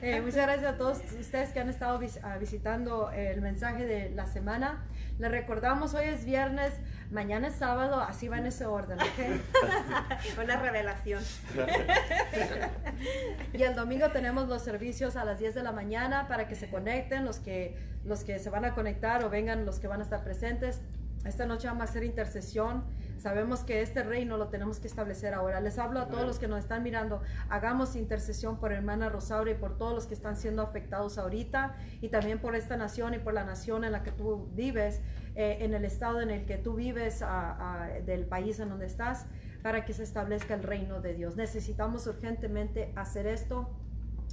Eh, muchas gracias a todos ustedes que han estado ah, visitando el mensaje de la semana. Les recordamos, hoy es viernes, mañana es sábado, así va en ese orden, <laughs> Una revelación. <laughs> y el domingo tenemos los servicios a las 10 de la mañana para que se conecten, los que, los que se van a conectar o vengan los que van a estar presentes. Esta noche vamos a hacer intercesión Sabemos que este reino lo tenemos que establecer ahora. Les hablo a todos los que nos están mirando. Hagamos intercesión por hermana Rosaura y por todos los que están siendo afectados ahorita y también por esta nación y por la nación en la que tú vives, eh, en el estado en el que tú vives, del país en donde estás, para que se establezca el reino de Dios. Necesitamos urgentemente hacer esto.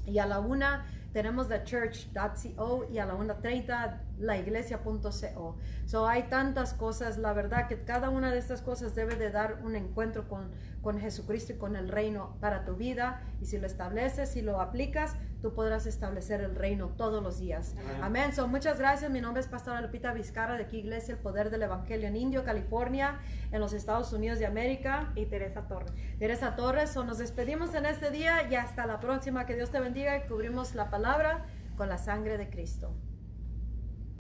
Y a la una tenemos thechurch.co y a la 1.30 laiglesia.co. So hay tantas cosas, la verdad que cada una de estas cosas debe de dar un encuentro con, con Jesucristo y con el reino para tu vida y si lo estableces, si lo aplicas, tú podrás establecer el reino todos los días. Amén. So, muchas gracias. Mi nombre es Pastora Lupita Vizcarra de aquí Iglesia El Poder del Evangelio en Indio, California, en los Estados Unidos de América. Y Teresa Torres. Teresa Torres. So, nos despedimos en este día y hasta la próxima. Que Dios te bendiga y cubrimos la palabra con la sangre de Cristo.